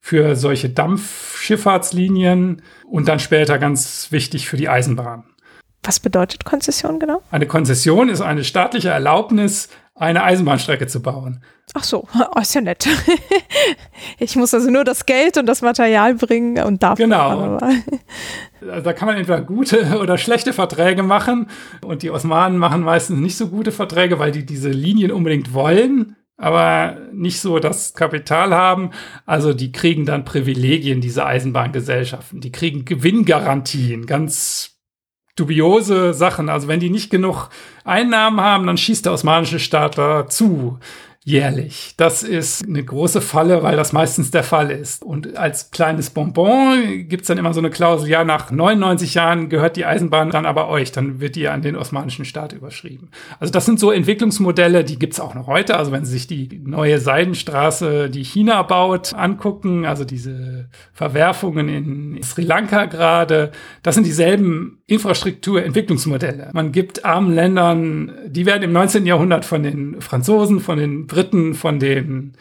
für solche Dampfschifffahrtslinien und dann später ganz wichtig für die Eisenbahn. Was bedeutet Konzession genau? Eine Konzession ist eine staatliche Erlaubnis, eine Eisenbahnstrecke zu bauen. Ach so, oh, ist ja nett. ich muss also nur das Geld und das Material bringen und darf. Genau. da kann man entweder gute oder schlechte Verträge machen und die Osmanen machen meistens nicht so gute Verträge, weil die diese Linien unbedingt wollen, aber nicht so das Kapital haben. Also die kriegen dann Privilegien, diese Eisenbahngesellschaften. Die kriegen Gewinngarantien, ganz dubiose Sachen. Also wenn die nicht genug Einnahmen haben, dann schießt der osmanische Staat da zu jährlich. Das ist eine große Falle, weil das meistens der Fall ist. Und als kleines Bonbon gibt's dann immer so eine Klausel, ja, nach 99 Jahren gehört die Eisenbahn dann aber euch, dann wird die an den osmanischen Staat überschrieben. Also das sind so Entwicklungsmodelle, die gibt's auch noch heute. Also wenn Sie sich die neue Seidenstraße, die China baut, angucken, also diese Verwerfungen in Sri Lanka gerade, das sind dieselben Infrastrukturentwicklungsmodelle. Man gibt armen Ländern, die werden im 19. Jahrhundert von den Franzosen, von den Briten, von den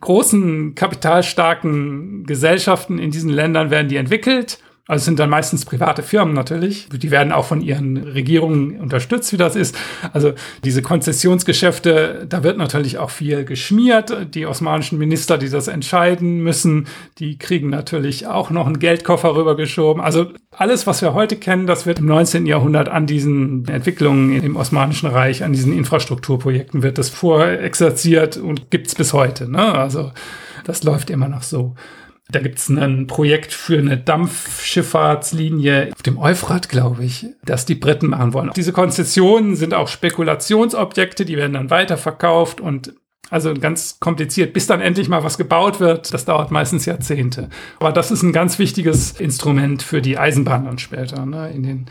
großen kapitalstarken Gesellschaften in diesen Ländern werden die entwickelt also es sind dann meistens private Firmen natürlich. Die werden auch von ihren Regierungen unterstützt, wie das ist. Also diese Konzessionsgeschäfte, da wird natürlich auch viel geschmiert. Die osmanischen Minister, die das entscheiden müssen, die kriegen natürlich auch noch einen Geldkoffer rübergeschoben. Also alles, was wir heute kennen, das wird im 19. Jahrhundert an diesen Entwicklungen im Osmanischen Reich, an diesen Infrastrukturprojekten wird das vorexerziert und gibt's bis heute. Ne? Also das läuft immer noch so. Da gibt's ein Projekt für eine Dampfschifffahrtslinie auf dem Euphrat, glaube ich, das die Briten machen wollen. Diese Konzessionen sind auch Spekulationsobjekte, die werden dann weiterverkauft und also ganz kompliziert, bis dann endlich mal was gebaut wird. Das dauert meistens Jahrzehnte. Aber das ist ein ganz wichtiges Instrument für die Eisenbahn dann später. Ne? In den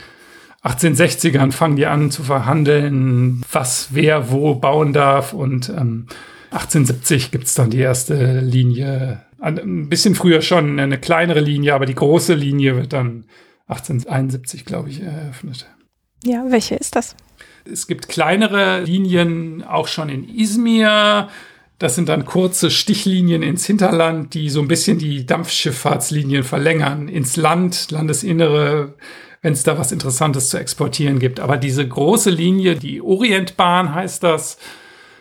1860ern fangen die an zu verhandeln, was wer wo bauen darf. Und ähm, 1870 gibt's dann die erste Linie ein bisschen früher schon eine kleinere Linie, aber die große Linie wird dann 1871, glaube ich, eröffnet. Ja, welche ist das? Es gibt kleinere Linien auch schon in Izmir. Das sind dann kurze Stichlinien ins Hinterland, die so ein bisschen die Dampfschifffahrtslinien verlängern ins Land, Landesinnere, wenn es da was Interessantes zu exportieren gibt. Aber diese große Linie, die Orientbahn heißt das,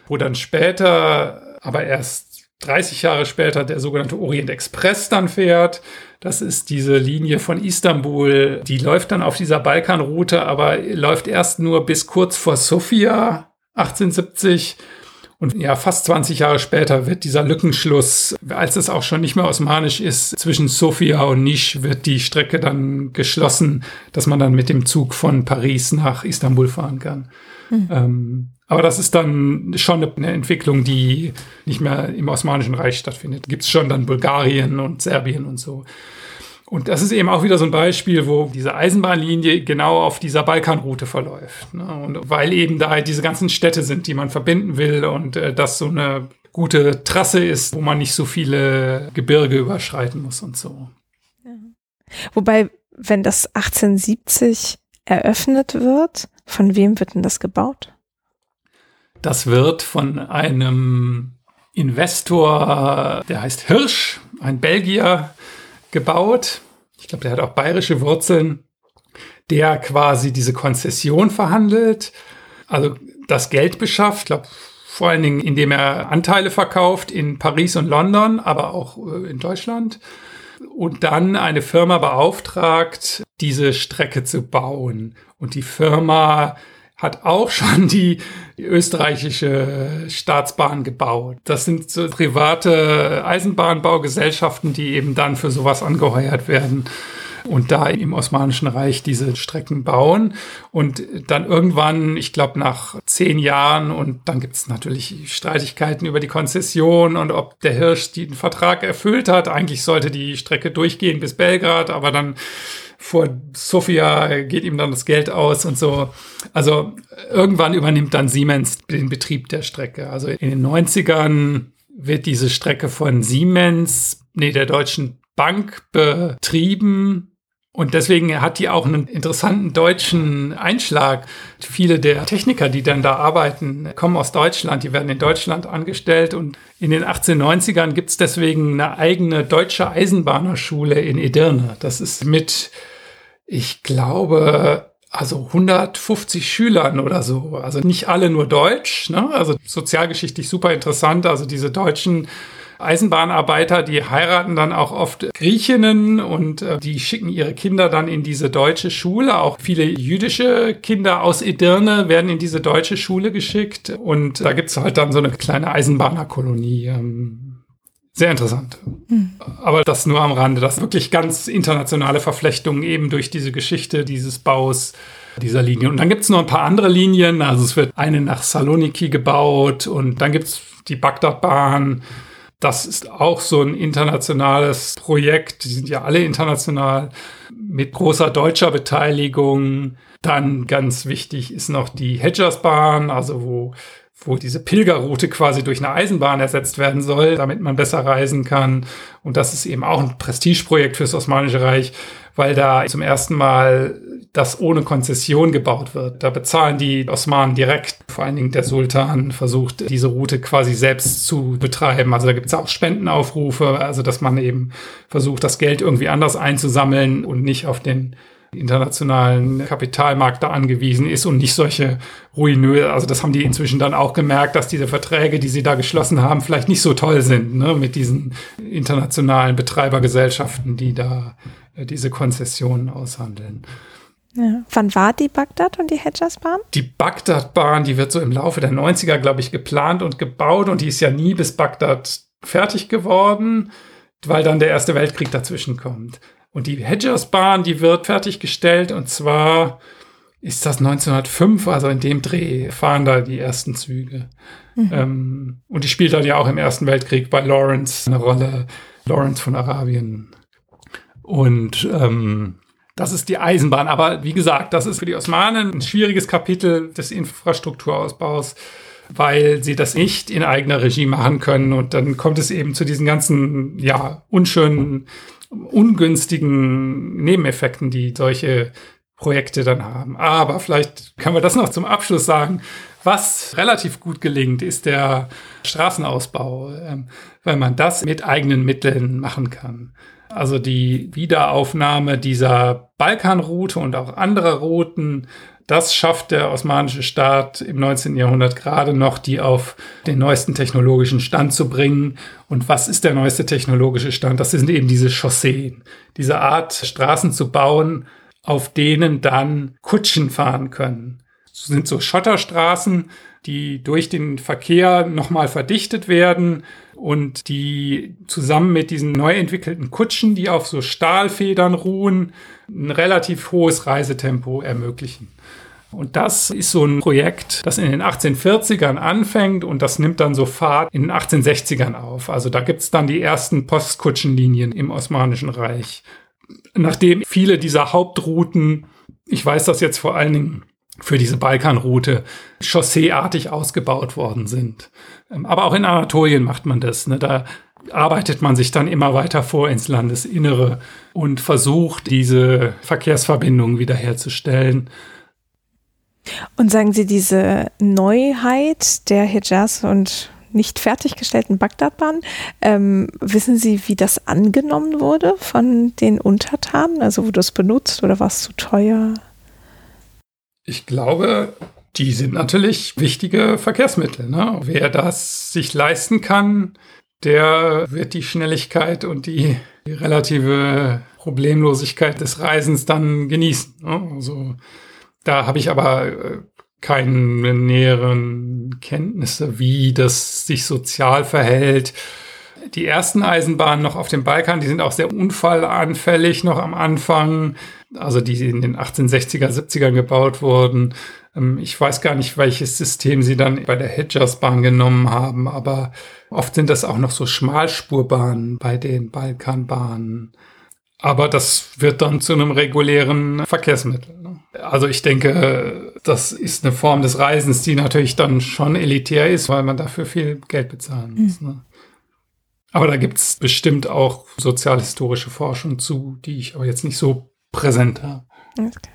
wo dann später aber erst 30 Jahre später der sogenannte Orient Express dann fährt. Das ist diese Linie von Istanbul. Die läuft dann auf dieser Balkanroute, aber läuft erst nur bis kurz vor Sofia 1870. Und ja, fast 20 Jahre später wird dieser Lückenschluss, als es auch schon nicht mehr osmanisch ist, zwischen Sofia und Nisch wird die Strecke dann geschlossen, dass man dann mit dem Zug von Paris nach Istanbul fahren kann. Mhm. Ähm, aber das ist dann schon eine Entwicklung, die nicht mehr im Osmanischen Reich stattfindet. Gibt es schon dann Bulgarien und Serbien und so. Und das ist eben auch wieder so ein Beispiel, wo diese Eisenbahnlinie genau auf dieser Balkanroute verläuft. Ne? Und weil eben da diese ganzen Städte sind, die man verbinden will und äh, das so eine gute Trasse ist, wo man nicht so viele Gebirge überschreiten muss und so. Ja. Wobei, wenn das 1870 eröffnet wird, von wem wird denn das gebaut? Das wird von einem Investor, der heißt Hirsch, ein Belgier, gebaut. Ich glaube, der hat auch bayerische Wurzeln, der quasi diese Konzession verhandelt, also das Geld beschafft, ich glaube, vor allen Dingen, indem er Anteile verkauft in Paris und London, aber auch äh, in Deutschland. Und dann eine Firma beauftragt, diese Strecke zu bauen. Und die Firma hat auch schon die, österreichische Staatsbahn gebaut. Das sind so private Eisenbahnbaugesellschaften, die eben dann für sowas angeheuert werden und da im Osmanischen Reich diese Strecken bauen. Und dann irgendwann, ich glaube nach zehn Jahren, und dann gibt es natürlich Streitigkeiten über die Konzession und ob der Hirsch den Vertrag erfüllt hat. Eigentlich sollte die Strecke durchgehen bis Belgrad, aber dann vor Sofia geht ihm dann das Geld aus und so. Also irgendwann übernimmt dann Siemens den Betrieb der Strecke. Also in den 90ern wird diese Strecke von Siemens, nee, der Deutschen Bank betrieben. Und deswegen hat die auch einen interessanten deutschen Einschlag. Viele der Techniker, die dann da arbeiten, kommen aus Deutschland, die werden in Deutschland angestellt. Und in den 1890ern gibt es deswegen eine eigene deutsche Eisenbahnerschule in Edirne. Das ist mit ich glaube, also 150 Schülern oder so. Also nicht alle nur Deutsch, ne? also sozialgeschichtlich super interessant. Also diese deutschen Eisenbahnarbeiter, die heiraten dann auch oft Griechinnen und äh, die schicken ihre Kinder dann in diese deutsche Schule. Auch viele jüdische Kinder aus Edirne werden in diese deutsche Schule geschickt. Und da gibt's halt dann so eine kleine Eisenbahnerkolonie. Ähm, sehr interessant. Mhm. Aber das nur am Rande. Das wirklich ganz internationale Verflechtungen eben durch diese Geschichte dieses Baus dieser Linie. Und dann gibt es noch ein paar andere Linien. Also es wird eine nach Saloniki gebaut und dann gibt es die Bagdadbahn. Das ist auch so ein internationales Projekt. Die sind ja alle international mit großer deutscher Beteiligung. Dann ganz wichtig ist noch die Hedgersbahn, also wo wo diese Pilgerroute quasi durch eine Eisenbahn ersetzt werden soll, damit man besser reisen kann. Und das ist eben auch ein Prestigeprojekt fürs Osmanische Reich, weil da zum ersten Mal das ohne Konzession gebaut wird. Da bezahlen die Osmanen direkt. Vor allen Dingen der Sultan versucht, diese Route quasi selbst zu betreiben. Also da gibt es auch Spendenaufrufe, also dass man eben versucht, das Geld irgendwie anders einzusammeln und nicht auf den internationalen Kapitalmarkt da angewiesen ist und nicht solche ruinöse, also das haben die inzwischen dann auch gemerkt, dass diese Verträge, die sie da geschlossen haben, vielleicht nicht so toll sind, ne, mit diesen internationalen Betreibergesellschaften, die da äh, diese Konzessionen aushandeln. Ja. Wann war die Bagdad und die Hedgersbahn? Die Bagdadbahn, die wird so im Laufe der 90er, glaube ich, geplant und gebaut und die ist ja nie bis Bagdad fertig geworden, weil dann der Erste Weltkrieg dazwischen kommt. Und die Hedgersbahn, die wird fertiggestellt und zwar ist das 1905, also in dem Dreh fahren da die ersten Züge. Mhm. Ähm, und die spielt dann ja auch im Ersten Weltkrieg bei Lawrence eine Rolle, Lawrence von Arabien. Und ähm, das ist die Eisenbahn. Aber wie gesagt, das ist für die Osmanen ein schwieriges Kapitel des Infrastrukturausbaus, weil sie das nicht in eigener Regie machen können. Und dann kommt es eben zu diesen ganzen, ja, unschönen ungünstigen Nebeneffekten, die solche Projekte dann haben. Aber vielleicht können wir das noch zum Abschluss sagen. Was relativ gut gelingt, ist der Straßenausbau, ähm, weil man das mit eigenen Mitteln machen kann. Also die Wiederaufnahme dieser Balkanroute und auch anderer Routen das schafft der osmanische Staat im 19. Jahrhundert gerade noch, die auf den neuesten technologischen Stand zu bringen. Und was ist der neueste technologische Stand? Das sind eben diese Chausseen, diese Art Straßen zu bauen, auf denen dann Kutschen fahren können. sind so Schotterstraßen, die durch den Verkehr nochmal verdichtet werden und die zusammen mit diesen neu entwickelten Kutschen, die auf so Stahlfedern ruhen, ein relativ hohes Reisetempo ermöglichen. Und das ist so ein Projekt, das in den 1840ern anfängt und das nimmt dann so Fahrt in den 1860ern auf. Also da gibt's dann die ersten Postkutschenlinien im Osmanischen Reich. Nachdem viele dieser Hauptrouten, ich weiß das jetzt vor allen Dingen für diese Balkanroute chausseeartig ausgebaut worden sind. Ähm, aber auch in Anatolien macht man das. Ne? Da arbeitet man sich dann immer weiter vor ins Landesinnere und versucht, diese Verkehrsverbindungen wiederherzustellen. Und sagen Sie, diese Neuheit der Hijaz und nicht fertiggestellten Bagdadbahn, ähm, wissen Sie, wie das angenommen wurde von den Untertanen? Also wurde es benutzt oder war es zu teuer? Ich glaube, die sind natürlich wichtige Verkehrsmittel. Ne? Wer das sich leisten kann, der wird die Schnelligkeit und die, die relative Problemlosigkeit des Reisens dann genießen. Ne? Also da habe ich aber äh, keine näheren Kenntnisse, wie das sich sozial verhält. Die ersten Eisenbahnen noch auf dem Balkan, die sind auch sehr unfallanfällig noch am Anfang also die in den 1860er, 70ern gebaut wurden. Ähm, ich weiß gar nicht, welches System sie dann bei der Hedgersbahn genommen haben, aber oft sind das auch noch so Schmalspurbahnen bei den Balkanbahnen. Aber das wird dann zu einem regulären Verkehrsmittel. Ne? Also ich denke, das ist eine Form des Reisens, die natürlich dann schon elitär ist, weil man dafür viel Geld bezahlen muss. Mhm. Ne? Aber da gibt's bestimmt auch sozialhistorische Forschung zu, die ich aber jetzt nicht so präsenter. Okay.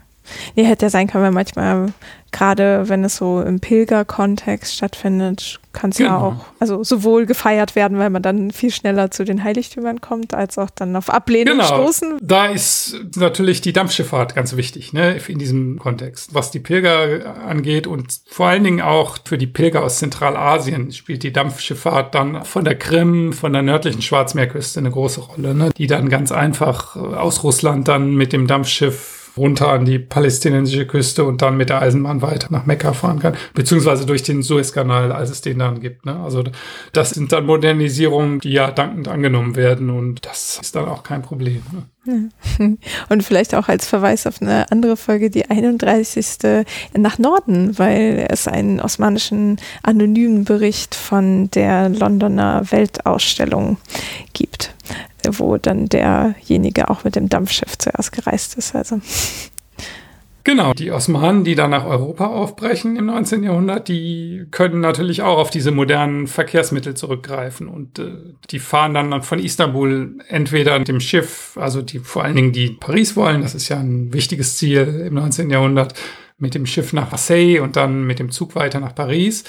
Nee, hätte ja sein können, weil manchmal, gerade wenn es so im Pilgerkontext stattfindet, kann es genau. ja auch, also sowohl gefeiert werden, weil man dann viel schneller zu den Heiligtümern kommt, als auch dann auf Ablehnung genau. stoßen. Da ist natürlich die Dampfschifffahrt ganz wichtig, ne, in diesem Kontext. Was die Pilger angeht und vor allen Dingen auch für die Pilger aus Zentralasien spielt die Dampfschifffahrt dann von der Krim, von der nördlichen Schwarzmeerküste eine große Rolle, ne, die dann ganz einfach aus Russland dann mit dem Dampfschiff runter an die palästinensische Küste und dann mit der Eisenbahn weiter nach Mekka fahren kann, beziehungsweise durch den Suezkanal, als es den dann gibt. Ne? Also das sind dann Modernisierungen, die ja dankend angenommen werden und das ist dann auch kein Problem. Ne? Und vielleicht auch als Verweis auf eine andere Folge, die 31. nach Norden, weil es einen osmanischen anonymen Bericht von der Londoner Weltausstellung gibt wo dann derjenige auch mit dem Dampfschiff zuerst gereist ist. Also. Genau, die Osmanen, die dann nach Europa aufbrechen im 19. Jahrhundert, die können natürlich auch auf diese modernen Verkehrsmittel zurückgreifen und äh, die fahren dann von Istanbul entweder mit dem Schiff, also die vor allen Dingen die Paris wollen, das ist ja ein wichtiges Ziel im 19. Jahrhundert, mit dem Schiff nach Marseille und dann mit dem Zug weiter nach Paris.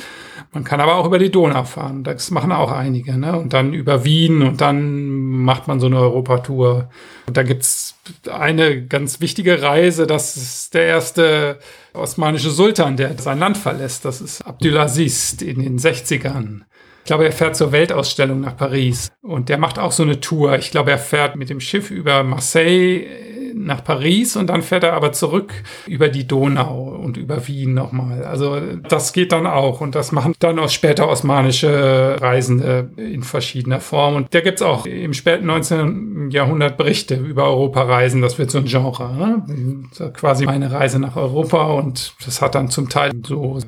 Man kann aber auch über die Donau fahren. Das machen auch einige. Ne? Und dann über Wien und dann macht man so eine Europatour. Und da gibt's eine ganz wichtige Reise. Das ist der erste osmanische Sultan, der sein Land verlässt. Das ist Abdulaziz in den 60ern. Ich glaube, er fährt zur Weltausstellung nach Paris und der macht auch so eine Tour. Ich glaube, er fährt mit dem Schiff über Marseille nach Paris und dann fährt er aber zurück über die Donau und über Wien nochmal. Also das geht dann auch und das machen dann auch später osmanische Reisende in verschiedener Form. Und da gibt's auch im späten 19. Jahrhundert Berichte über Europareisen. Das wird so ein Genre. Ne? Quasi eine Reise nach Europa und das hat dann zum Teil so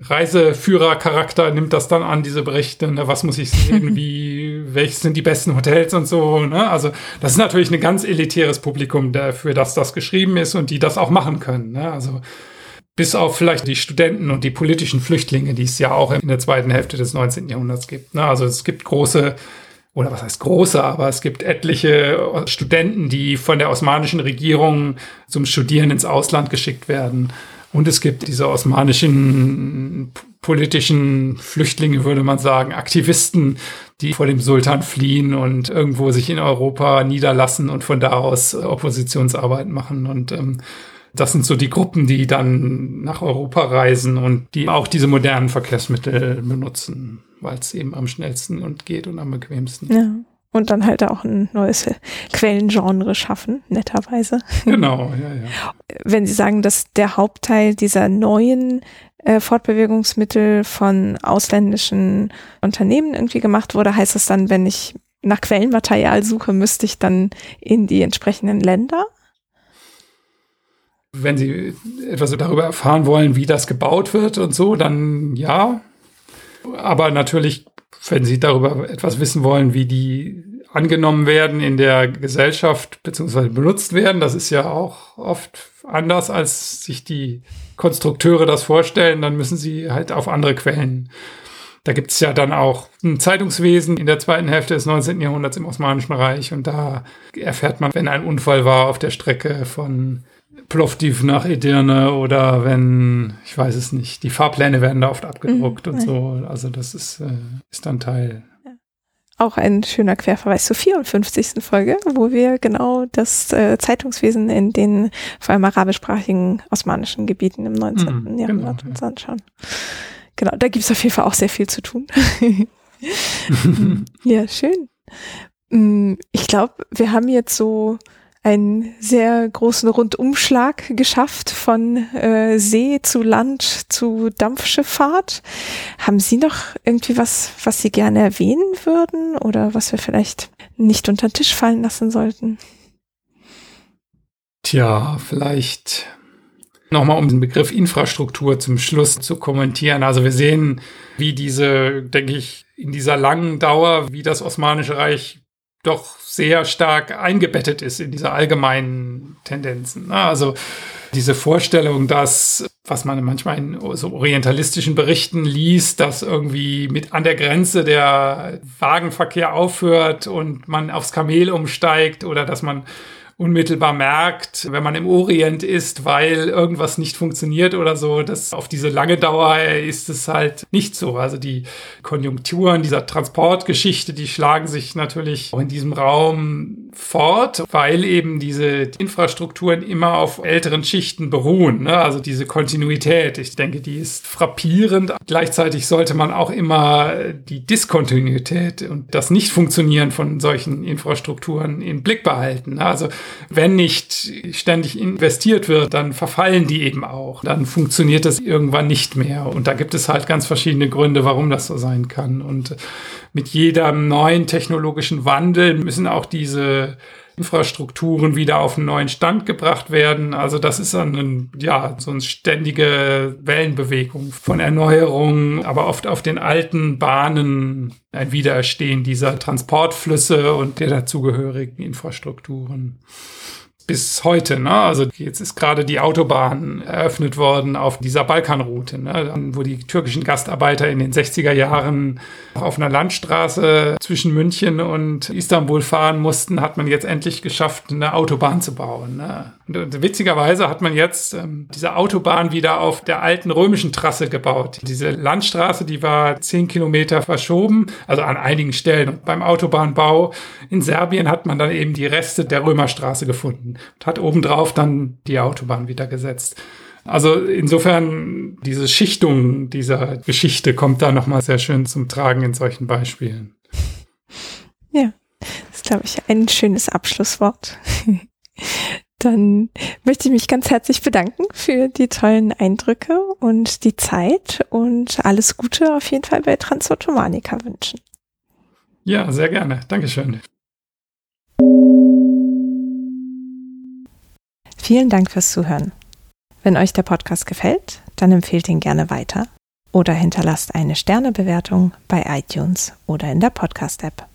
Reiseführercharakter nimmt das dann an, diese Berichte. Ne? Was muss ich sehen? Wie, welches sind die besten Hotels und so? Ne? Also, das ist natürlich ein ganz elitäres Publikum, dafür, dass das geschrieben ist und die das auch machen können. Ne? Also, bis auf vielleicht die Studenten und die politischen Flüchtlinge, die es ja auch in der zweiten Hälfte des 19. Jahrhunderts gibt. Ne? Also, es gibt große oder was heißt große, aber es gibt etliche Studenten, die von der osmanischen Regierung zum Studieren ins Ausland geschickt werden. Und es gibt diese osmanischen politischen Flüchtlinge, würde man sagen, Aktivisten, die vor dem Sultan fliehen und irgendwo sich in Europa niederlassen und von da aus Oppositionsarbeit machen. Und ähm, das sind so die Gruppen, die dann nach Europa reisen und die auch diese modernen Verkehrsmittel benutzen, weil es eben am schnellsten und geht und am bequemsten. Ja. Und dann halt auch ein neues Quellengenre schaffen, netterweise. Genau, ja, ja. Wenn Sie sagen, dass der Hauptteil dieser neuen äh, Fortbewegungsmittel von ausländischen Unternehmen irgendwie gemacht wurde, heißt das dann, wenn ich nach Quellenmaterial suche, müsste ich dann in die entsprechenden Länder? Wenn Sie etwas darüber erfahren wollen, wie das gebaut wird und so, dann ja. Aber natürlich, wenn Sie darüber etwas wissen wollen, wie die angenommen werden in der Gesellschaft beziehungsweise benutzt werden, das ist ja auch oft anders, als sich die Konstrukteure das vorstellen, dann müssen Sie halt auf andere Quellen da gibt es ja dann auch ein Zeitungswesen in der zweiten Hälfte des 19. Jahrhunderts im Osmanischen Reich und da erfährt man, wenn ein Unfall war auf der Strecke von Plovdiv nach Edirne oder wenn, ich weiß es nicht, die Fahrpläne werden da oft abgedruckt mhm, und so. Also das ist, äh, ist dann Teil. Auch ein schöner Querverweis zur 54. Folge, wo wir genau das äh, Zeitungswesen in den vor allem arabischsprachigen osmanischen Gebieten im 19. Mhm, Jahrhundert genau, uns ja. anschauen. Genau, da gibt es auf jeden Fall auch sehr viel zu tun. ja, schön. Mm, ich glaube, wir haben jetzt so einen sehr großen Rundumschlag geschafft von äh, See zu Land zu Dampfschifffahrt. Haben Sie noch irgendwie was, was Sie gerne erwähnen würden oder was wir vielleicht nicht unter den Tisch fallen lassen sollten? Tja, vielleicht Nochmal um den Begriff Infrastruktur zum Schluss zu kommentieren. Also wir sehen, wie diese, denke ich, in dieser langen Dauer, wie das Osmanische Reich doch sehr stark eingebettet ist in diese allgemeinen Tendenzen. Also diese Vorstellung, dass, was man manchmal in so orientalistischen Berichten liest, dass irgendwie mit an der Grenze der Wagenverkehr aufhört und man aufs Kamel umsteigt oder dass man unmittelbar merkt, wenn man im Orient ist, weil irgendwas nicht funktioniert oder so. Das auf diese lange Dauer ist es halt nicht so. Also die Konjunkturen dieser Transportgeschichte, die schlagen sich natürlich auch in diesem Raum fort, weil eben diese Infrastrukturen immer auf älteren Schichten beruhen. Ne? Also diese Kontinuität, ich denke, die ist frappierend. Gleichzeitig sollte man auch immer die Diskontinuität und das Nicht-Funktionieren von solchen Infrastrukturen im Blick behalten. Ne? Also wenn nicht ständig investiert wird, dann verfallen die eben auch. Dann funktioniert das irgendwann nicht mehr. Und da gibt es halt ganz verschiedene Gründe, warum das so sein kann. Und mit jedem neuen technologischen Wandel müssen auch diese Infrastrukturen wieder auf einen neuen Stand gebracht werden. Also das ist dann ja, so eine ständige Wellenbewegung von Erneuerung, aber oft auf den alten Bahnen ein Wiedererstehen dieser Transportflüsse und der dazugehörigen Infrastrukturen bis heute. Ne? Also jetzt ist gerade die Autobahn eröffnet worden auf dieser Balkanroute, ne? wo die türkischen Gastarbeiter in den 60er Jahren auf einer Landstraße zwischen München und Istanbul fahren mussten, hat man jetzt endlich geschafft, eine Autobahn zu bauen. Ne? Und witzigerweise hat man jetzt ähm, diese Autobahn wieder auf der alten römischen Trasse gebaut. Diese Landstraße, die war zehn Kilometer verschoben, also an einigen Stellen. Und beim Autobahnbau in Serbien hat man dann eben die Reste der Römerstraße gefunden und hat obendrauf dann die Autobahn wieder gesetzt. Also insofern diese Schichtung dieser Geschichte kommt da nochmal sehr schön zum Tragen in solchen Beispielen. Ja, das ist, glaube ich, ein schönes Abschlusswort. Dann möchte ich mich ganz herzlich bedanken für die tollen Eindrücke und die Zeit und alles Gute auf jeden Fall bei Transautomanica wünschen. Ja, sehr gerne. Dankeschön. Vielen Dank fürs Zuhören. Wenn euch der Podcast gefällt, dann empfehlt ihn gerne weiter oder hinterlasst eine Sternebewertung bei iTunes oder in der Podcast-App.